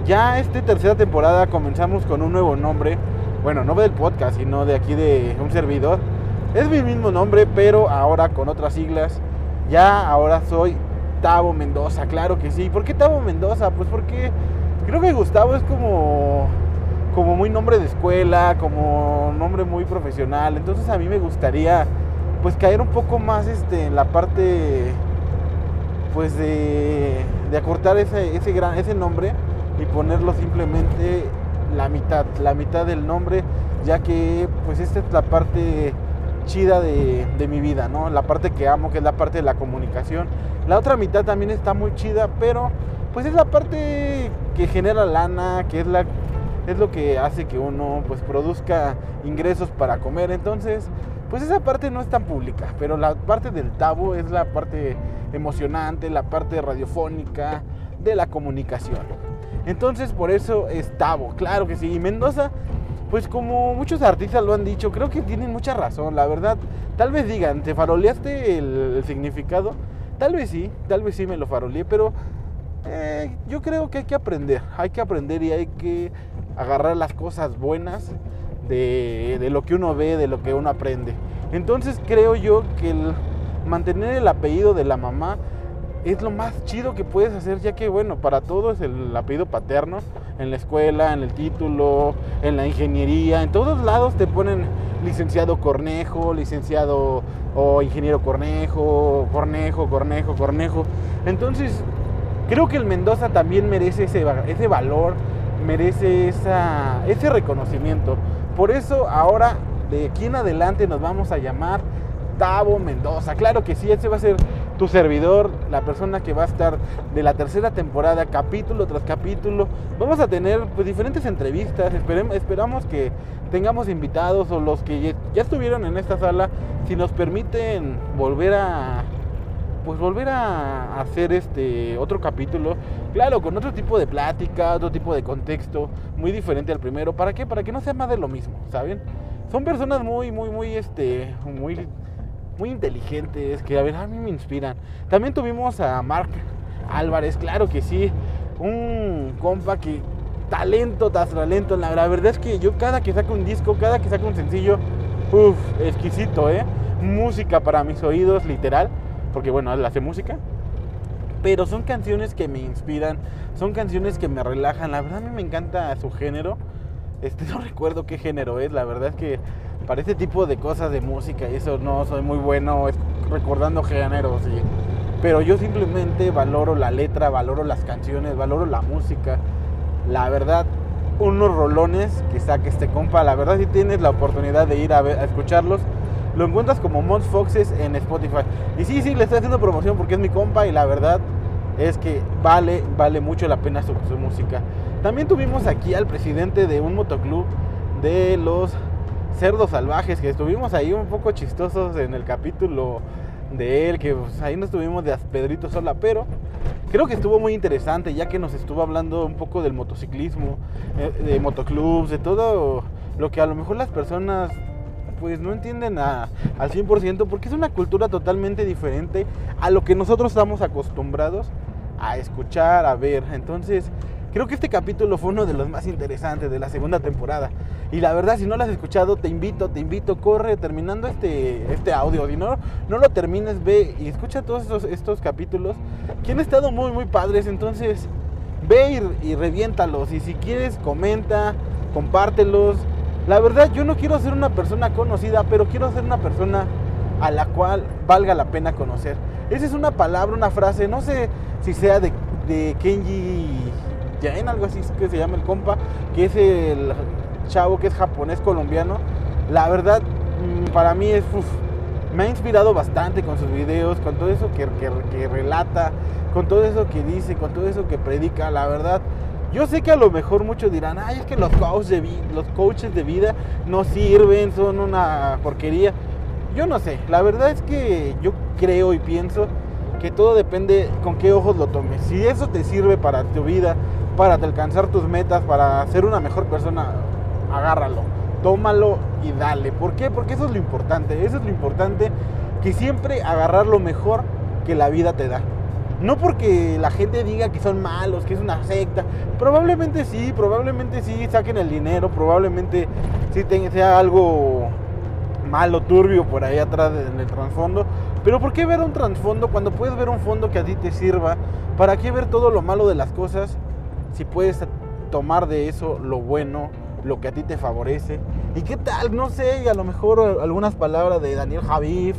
Ya esta tercera temporada comenzamos con un nuevo nombre. Bueno, no del podcast, sino de aquí de un servidor. Es mi mismo nombre, pero ahora con otras siglas. Ya ahora soy Tavo Mendoza, claro que sí. ¿Por qué Tavo Mendoza? Pues porque creo que Gustavo es como como muy nombre de escuela, como nombre muy profesional. Entonces a mí me gustaría pues caer un poco más este, en la parte pues de, de acortar ese, ese, gran, ese nombre y ponerlo simplemente la mitad, la mitad del nombre, ya que pues esta es la parte chida de, de, mi vida, ¿no? La parte que amo, que es la parte de la comunicación. La otra mitad también está muy chida, pero pues es la parte que genera lana, que es la es lo que hace que uno pues produzca ingresos para comer. Entonces, pues esa parte no es tan pública, pero la parte del tabo es la parte emocionante, la parte radiofónica de la comunicación. Entonces, por eso es tabo, claro que sí. Y Mendoza, pues como muchos artistas lo han dicho, creo que tienen mucha razón, la verdad. Tal vez digan, ¿te faroleaste el, significado? Tal vez sí, tal vez sí me lo faroleé, pero eh, yo creo que hay que aprender, hay que aprender y hay que agarrar las cosas buenas de, lo que uno ve, de lo que uno aprende. Entonces creo yo que mantener el apellido de la mamá es lo más chido que puedes hacer, ya que bueno, para todos el apellido paterno, en la escuela, en el título, en la ingeniería, en todos lados te ponen licenciado Cornejo, licenciado o ingeniero Cornejo, Cornejo, Cornejo, Cornejo. Entonces, creo que el Mendoza también merece ese, ese valor, merece esa, ese reconocimiento. Por eso ahora, de aquí en adelante, nos vamos a llamar Tavo Mendoza. Claro que sí, ese va a ser tu servidor, la persona que va a estar de la tercera temporada, capítulo tras capítulo. Vamos a tener pues, diferentes entrevistas, esperamos que tengamos invitados o los que ya estuvieron en esta sala, si nos permiten volver a pues volver a hacer este otro capítulo, claro, con otro tipo de plática, otro tipo de contexto, muy diferente al primero. ¿Para qué? Para que no sea más de lo mismo, ¿saben? Son personas muy, muy, muy, este, muy, muy inteligentes, que a ver, a mí me inspiran. También tuvimos a Mark Álvarez, claro que sí, un compa que talento tras talento. La, verdad es que yo cada que saco un disco, cada que saco un sencillo, uff, exquisito, ¿eh? Música para mis oídos, literal porque bueno, él hace música. Pero son canciones que me inspiran, son canciones que me relajan. La verdad a mí me encanta su género. Este no recuerdo qué género es, la verdad es que para este tipo de cosas de música y eso no soy muy bueno recordando géneros pero yo simplemente valoro la letra, valoro las canciones, valoro la música. La verdad, unos rolones que saque este compa, la verdad si tienes la oportunidad de ir a escucharlos, lo encuentras como Mons Foxes en Spotify. Y sí, sí, le estoy haciendo promoción porque es mi compa y la verdad es que vale, vale mucho la pena su, su música. También tuvimos aquí al presidente de un motoclub de los cerdos salvajes, que estuvimos ahí un poco chistosos en el capítulo de él, que pues, ahí no estuvimos de Pedrito sola, pero creo que estuvo muy interesante, ya que nos estuvo hablando un poco del motociclismo, eh, de motoclubs, de todo lo que a lo mejor las personas pues no entienden a, al 100% porque es una cultura totalmente diferente a lo que nosotros estamos acostumbrados a escuchar, a ver. Entonces, creo que este capítulo fue uno de los más interesantes de la segunda temporada. Y la verdad, si no lo has escuchado, te invito, te invito, corre terminando este, este audio. Si no, no lo termines, ve y escucha todos estos, estos capítulos que han estado muy, muy padres. Entonces, ve y, y reviéntalos. Y si quieres, comenta, compártelos. La verdad, yo no quiero ser una persona conocida, pero quiero ser una persona a la cual valga la pena conocer. Esa es una palabra, una frase, no sé si sea de, de Kenji Yaen, algo así que se llama el compa, que es el chavo que es japonés colombiano. La verdad, para mí es, me ha inspirado bastante con sus videos, con todo eso que, que- que relata, con todo eso que dice, con todo eso que predica, la verdad. Yo sé que a lo mejor muchos dirán, ay, es que los, coaches de los coaches de vida no sirven, son una porquería. Yo no sé, la verdad es que yo creo y pienso que todo depende con qué ojos lo tomes. Si eso te sirve para tu vida, para alcanzar tus metas, para ser una mejor persona, agárralo, tómalo y dale. ¿Por qué? Porque eso es lo importante. Eso es lo importante, que siempre agarrar lo mejor que la vida te da. No porque la gente diga que son malos, que es una secta. Probablemente sí, probablemente sí saquen el dinero, probablemente sí sea algo malo, turbio por ahí atrás en el trasfondo. Pero ¿por qué ver un trasfondo cuando puedes ver un fondo que a ti te sirva? ¿Para qué ver todo lo malo de las cosas si puedes tomar de eso lo bueno, lo que a ti te favorece? ¿Y qué tal? No sé, a lo mejor algunas palabras de Daniel Javif,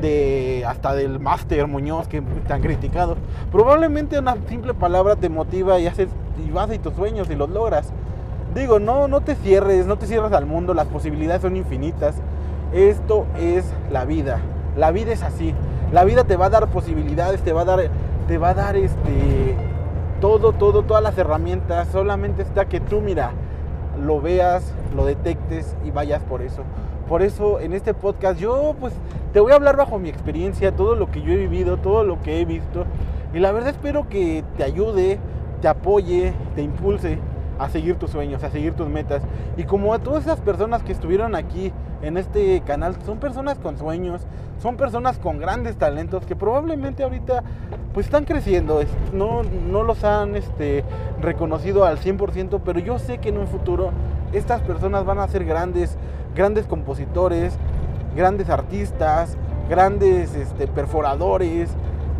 de hasta del Máster Muñoz que tan criticado. Probablemente una simple palabra te motiva y haces y vas y tus sueños y los logras. Digo, no, no te cierres, no te cierres al mundo, las posibilidades son infinitas. Esto es la vida. La vida es así. La vida te va a dar posibilidades, te va a dar, te va a dar este todo, todo, todas las herramientas. Solamente está que tú, mira, lo veas, lo detectes y vayas por eso. Por eso en este podcast yo pues te voy a hablar bajo mi experiencia, todo lo que yo he vivido, todo lo que he visto. Y la verdad espero que te ayude, te apoye, te impulse a seguir tus sueños, a seguir tus metas. Y como a todas esas personas que estuvieron aquí en este canal, son personas con sueños, son personas con grandes talentos que probablemente ahorita pues están creciendo, no, no los han este, reconocido al 100%, pero yo sé que en un futuro estas personas van a ser grandes, grandes compositores, grandes artistas, grandes este, perforadores,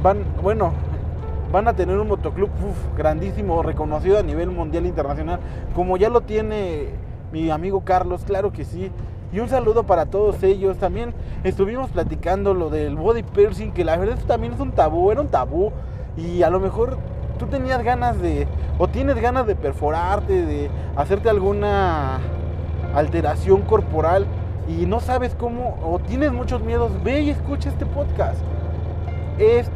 van, bueno, van a tener un motoclub grandísimo, reconocido a nivel mundial internacional, como ya lo tiene mi amigo Carlos, claro que sí. Y un saludo para todos ellos. También estuvimos platicando lo del body piercing, que la verdad también es un tabú, era un tabú. Y a lo mejor tú tenías ganas de, o tienes ganas de perforarte, de hacerte alguna alteración corporal y no sabes cómo, o tienes muchos miedos, ve y escucha este podcast. Es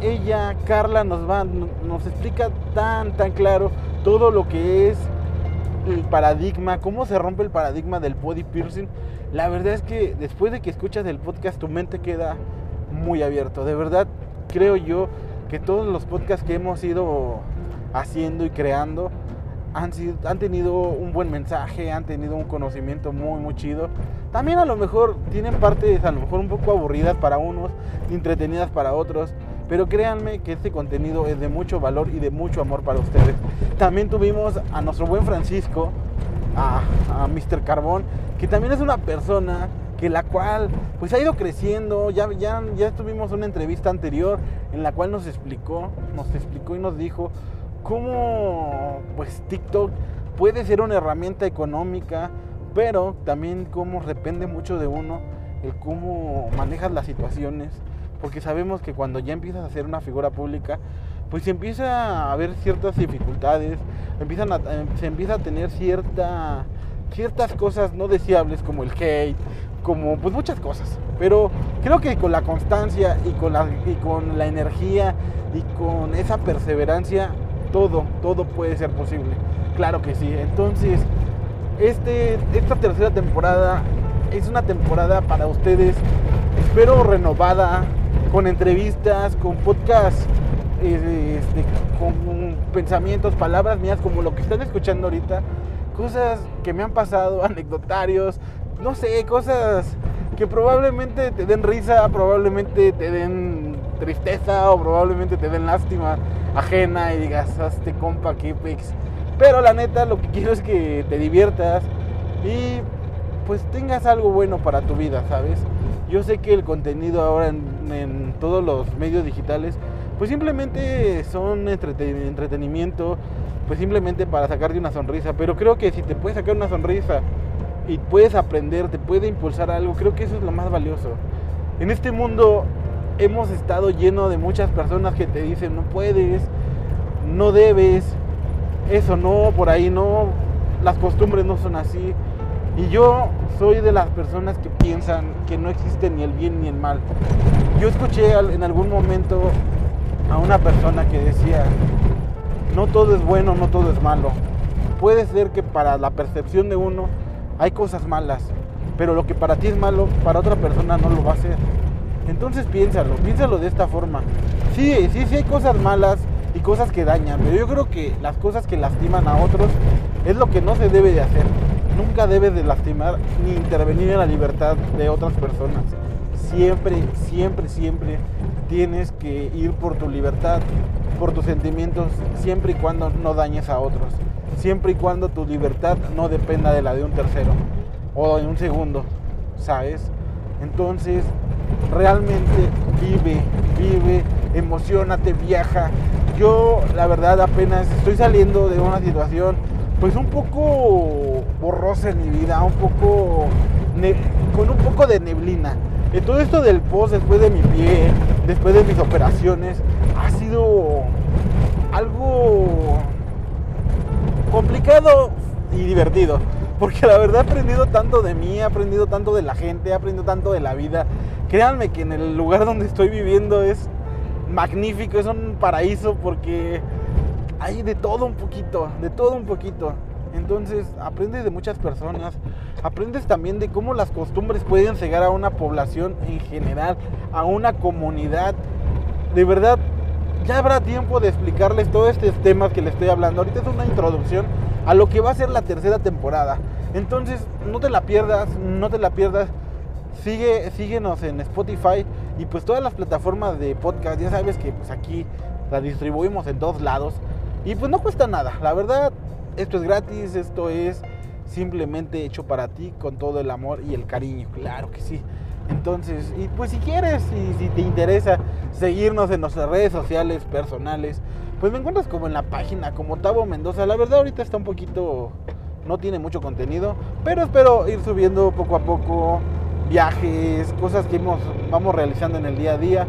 ella, Carla, nos va, nos explica tan, tan claro todo lo que es el paradigma, cómo se rompe el paradigma del body piercing. La verdad es que después de que escuchas el podcast, tu mente queda muy abierto. De verdad, creo yo que todos los podcasts que hemos ido haciendo y creando han, sido, han tenido un buen mensaje, han tenido un conocimiento muy, muy chido. También a lo mejor tienen partes a lo mejor un poco aburridas para unos, entretenidas para otros. Pero créanme que este contenido es de mucho valor y de mucho amor para ustedes. También tuvimos a nuestro buen Francisco, a, a Mr. Carbón, que también es una persona que la cual pues ha ido creciendo. Ya, ya, ya tuvimos una entrevista anterior en la cual nos explicó, nos explicó y nos dijo cómo pues TikTok puede ser una herramienta económica, pero también cómo depende mucho de uno el cómo manejas las situaciones porque sabemos que cuando ya empiezas a ser una figura pública, pues se empieza a haber ciertas dificultades, eh, se empieza a tener cierta, ciertas cosas no deseables como el hate, como pues muchas cosas. Pero creo que con la constancia y con la, con la energía y con esa perseverancia, todo, todo puede ser posible. Claro que sí. Entonces, este, esta tercera temporada es una temporada para ustedes, espero renovada, con entrevistas, con podcasts, eh, este, con pensamientos, palabras mías, como lo que están escuchando ahorita, cosas que me han pasado, anecdotarios, no sé, cosas que probablemente te den risa, probablemente te den tristeza o probablemente te den lástima ajena y digas, hazte compa, qué pex. Pero la neta, lo que quiero es que te diviertas y pues tengas algo bueno para tu vida, ¿sabes? Yo sé que el contenido ahora en, todos los medios digitales, pues simplemente son entreten- entretenimiento, pues simplemente para sacarte una sonrisa. Pero creo que si te puedes sacar una sonrisa y puedes aprender, te puede impulsar algo, creo que eso es lo más valioso. En este mundo hemos estado lleno de muchas personas que te dicen no puedes, no debes, eso no, por ahí no, las costumbres no son así. Y yo soy de las personas que piensan que no existe ni el bien ni el mal. Yo escuché en algún momento a una persona que decía, no todo es bueno, no todo es malo. Puede ser que para la percepción de uno hay cosas malas, pero lo que para ti es malo, para otra persona no lo va a ser. Entonces piénsalo, piénsalo de esta forma. Sí, sí, sí hay cosas malas y cosas que dañan, pero yo creo que las cosas que lastiman a otros es lo que no se debe de hacer. Nunca debes de lastimar ni intervenir en la libertad de otras personas. Siempre, siempre, siempre tienes que ir por tu libertad, por tus sentimientos, siempre y cuando no dañes a otros. Siempre y cuando tu libertad no dependa de la de un tercero o de un segundo, ¿sabes? Entonces, realmente vive, vive, emocionate, viaja. Yo, la verdad, apenas estoy saliendo de una situación, pues un poco borrosa en mi vida, un poco con un poco de neblina. Y todo esto del post después de mi pie, después de mis operaciones, ha sido algo complicado y divertido. Porque la verdad he aprendido tanto de mí, he aprendido tanto de la gente, he aprendido tanto de la vida. Créanme que en el lugar donde estoy viviendo es magnífico, es un paraíso porque hay de todo un poquito, de todo un poquito. Entonces aprendes de muchas personas, aprendes también de cómo las costumbres pueden cegar a una población en general, a una comunidad. De verdad, ya habrá tiempo de explicarles todos estos temas que les estoy hablando. Ahorita es una introducción a lo que va a ser la tercera temporada. Entonces, no te la pierdas, no te la pierdas. Sigue, síguenos en Spotify y pues todas las plataformas de podcast. Ya sabes que pues aquí la distribuimos en dos lados. Y pues no cuesta nada. La verdad, esto es gratis, esto es simplemente hecho para ti con todo el amor y el cariño. Claro que sí. Entonces, y pues si quieres y si te interesa seguirnos en nuestras redes sociales personales, pues me encuentras como en la página, como Tavo Mendoza. La verdad ahorita está un poquito, no tiene mucho contenido, pero espero ir subiendo poco a poco viajes, cosas que vamos realizando en el día a día.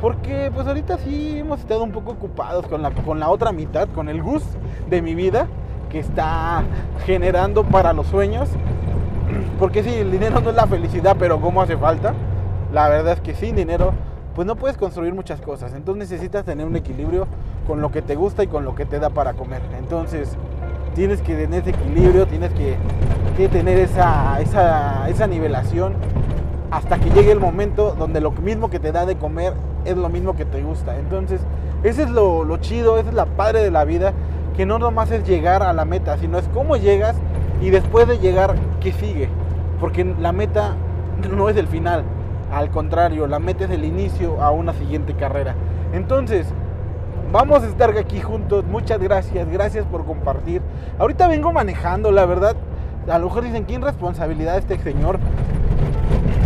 Porque pues ahorita sí hemos estado un poco ocupados con la, con la otra mitad, con el Gus de mi vida que está generando para los sueños. Porque sí, el dinero no es la felicidad, pero ¿cómo hace falta? La verdad es que sin dinero, pues no puedes construir muchas cosas. Entonces necesitas tener un equilibrio con lo que te gusta y con lo que te da para comer. Entonces tienes que tener ese equilibrio, tienes que, tener esa, esa, esa nivelación hasta que llegue el momento donde lo mismo que te da de comer es lo mismo que te gusta. Entonces, ese es lo, lo chido, esa es la padre de la vida, que no nomás es llegar a la meta, sino es cómo llegas y después de llegar, ¿qué sigue? Porque la meta no es el final, al contrario, la meta es el inicio a una siguiente carrera. Entonces, vamos a estar aquí juntos. Muchas gracias, gracias por compartir. Ahorita vengo manejando, la verdad. A lo mejor dicen, ¿quién responsabilidad este señor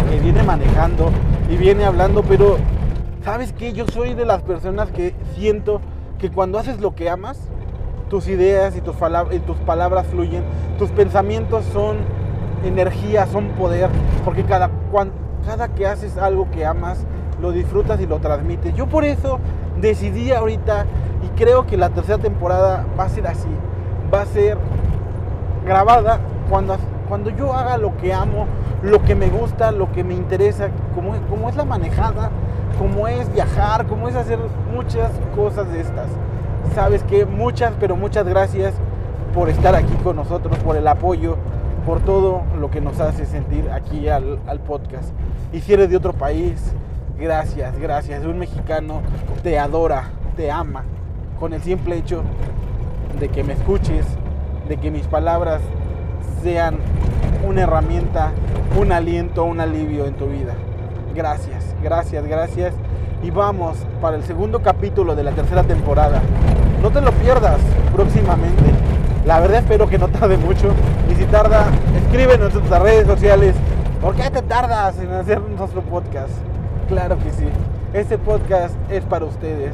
que viene manejando y viene hablando? Pero, ¿sabes qué? Yo soy de las personas que siento que cuando haces lo que amas, tus ideas y tus, palabras, y tus palabras fluyen, tus pensamientos son energía, son poder, porque cada, cada que haces algo que amas, lo disfrutas y lo transmites. Yo por eso decidí ahorita y creo que la tercera temporada va a ser así, va a ser grabada cuando, cuando yo haga lo que amo, lo que me gusta, lo que me interesa, como, como es la manejada, como es viajar, como es hacer muchas cosas de estas sabes que muchas, pero muchas gracias por estar aquí con nosotros, por el apoyo, por todo lo que nos hace sentir aquí al, podcast. Y si eres de otro país, gracias, gracias. Un mexicano te adora, te ama, con el simple hecho de que me escuches, de que mis palabras sean una herramienta, un aliento, un alivio en tu vida. Gracias, gracias, gracias y vamos para el segundo capítulo de la tercera temporada. No te lo pierdas próximamente. La verdad espero que no tarde mucho. Y si tarda, escríbenos en nuestras redes sociales. ¿Por qué te tardas en hacer nuestro podcast? Claro que sí. Este podcast es para ustedes.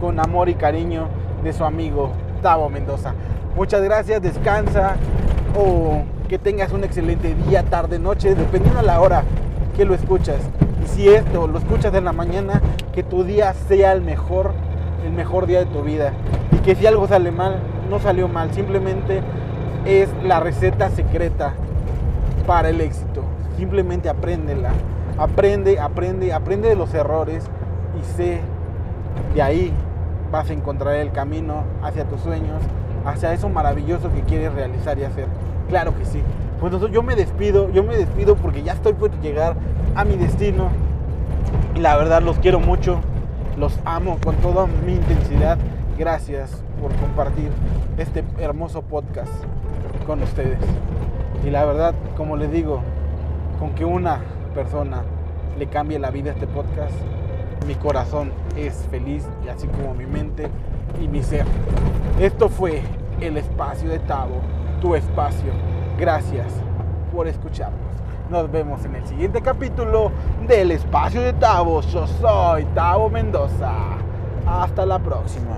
Con amor y cariño de su amigo Tavo Mendoza. Muchas gracias, descansa o que tengas un excelente día, tarde, noche, dependiendo de la hora que lo escuchas si esto lo escuchas en la mañana, que tu día sea el mejor, el mejor día de tu vida. Y que si algo sale mal, no salió mal, simplemente es la receta secreta para el éxito. Simplemente apréndela. Aprende, aprende, aprende de los errores y sé de ahí vas a encontrar el camino hacia tus sueños, hacia eso maravilloso que quieres realizar y hacer. Claro que sí. Pues yo me despido, yo me despido porque ya estoy por llegar a mi destino. Y la verdad los quiero mucho, los amo con toda mi intensidad. Gracias por compartir este hermoso podcast con ustedes. Y la verdad, como les digo, con que una persona le cambie la vida a este podcast, mi corazón es feliz y así como mi mente y mi ser. Esto fue el espacio de Tavo, tu espacio. Gracias por escucharnos. Nos vemos en el siguiente capítulo del espacio de Tavo. Yo soy Tavo Mendoza. Hasta la próxima.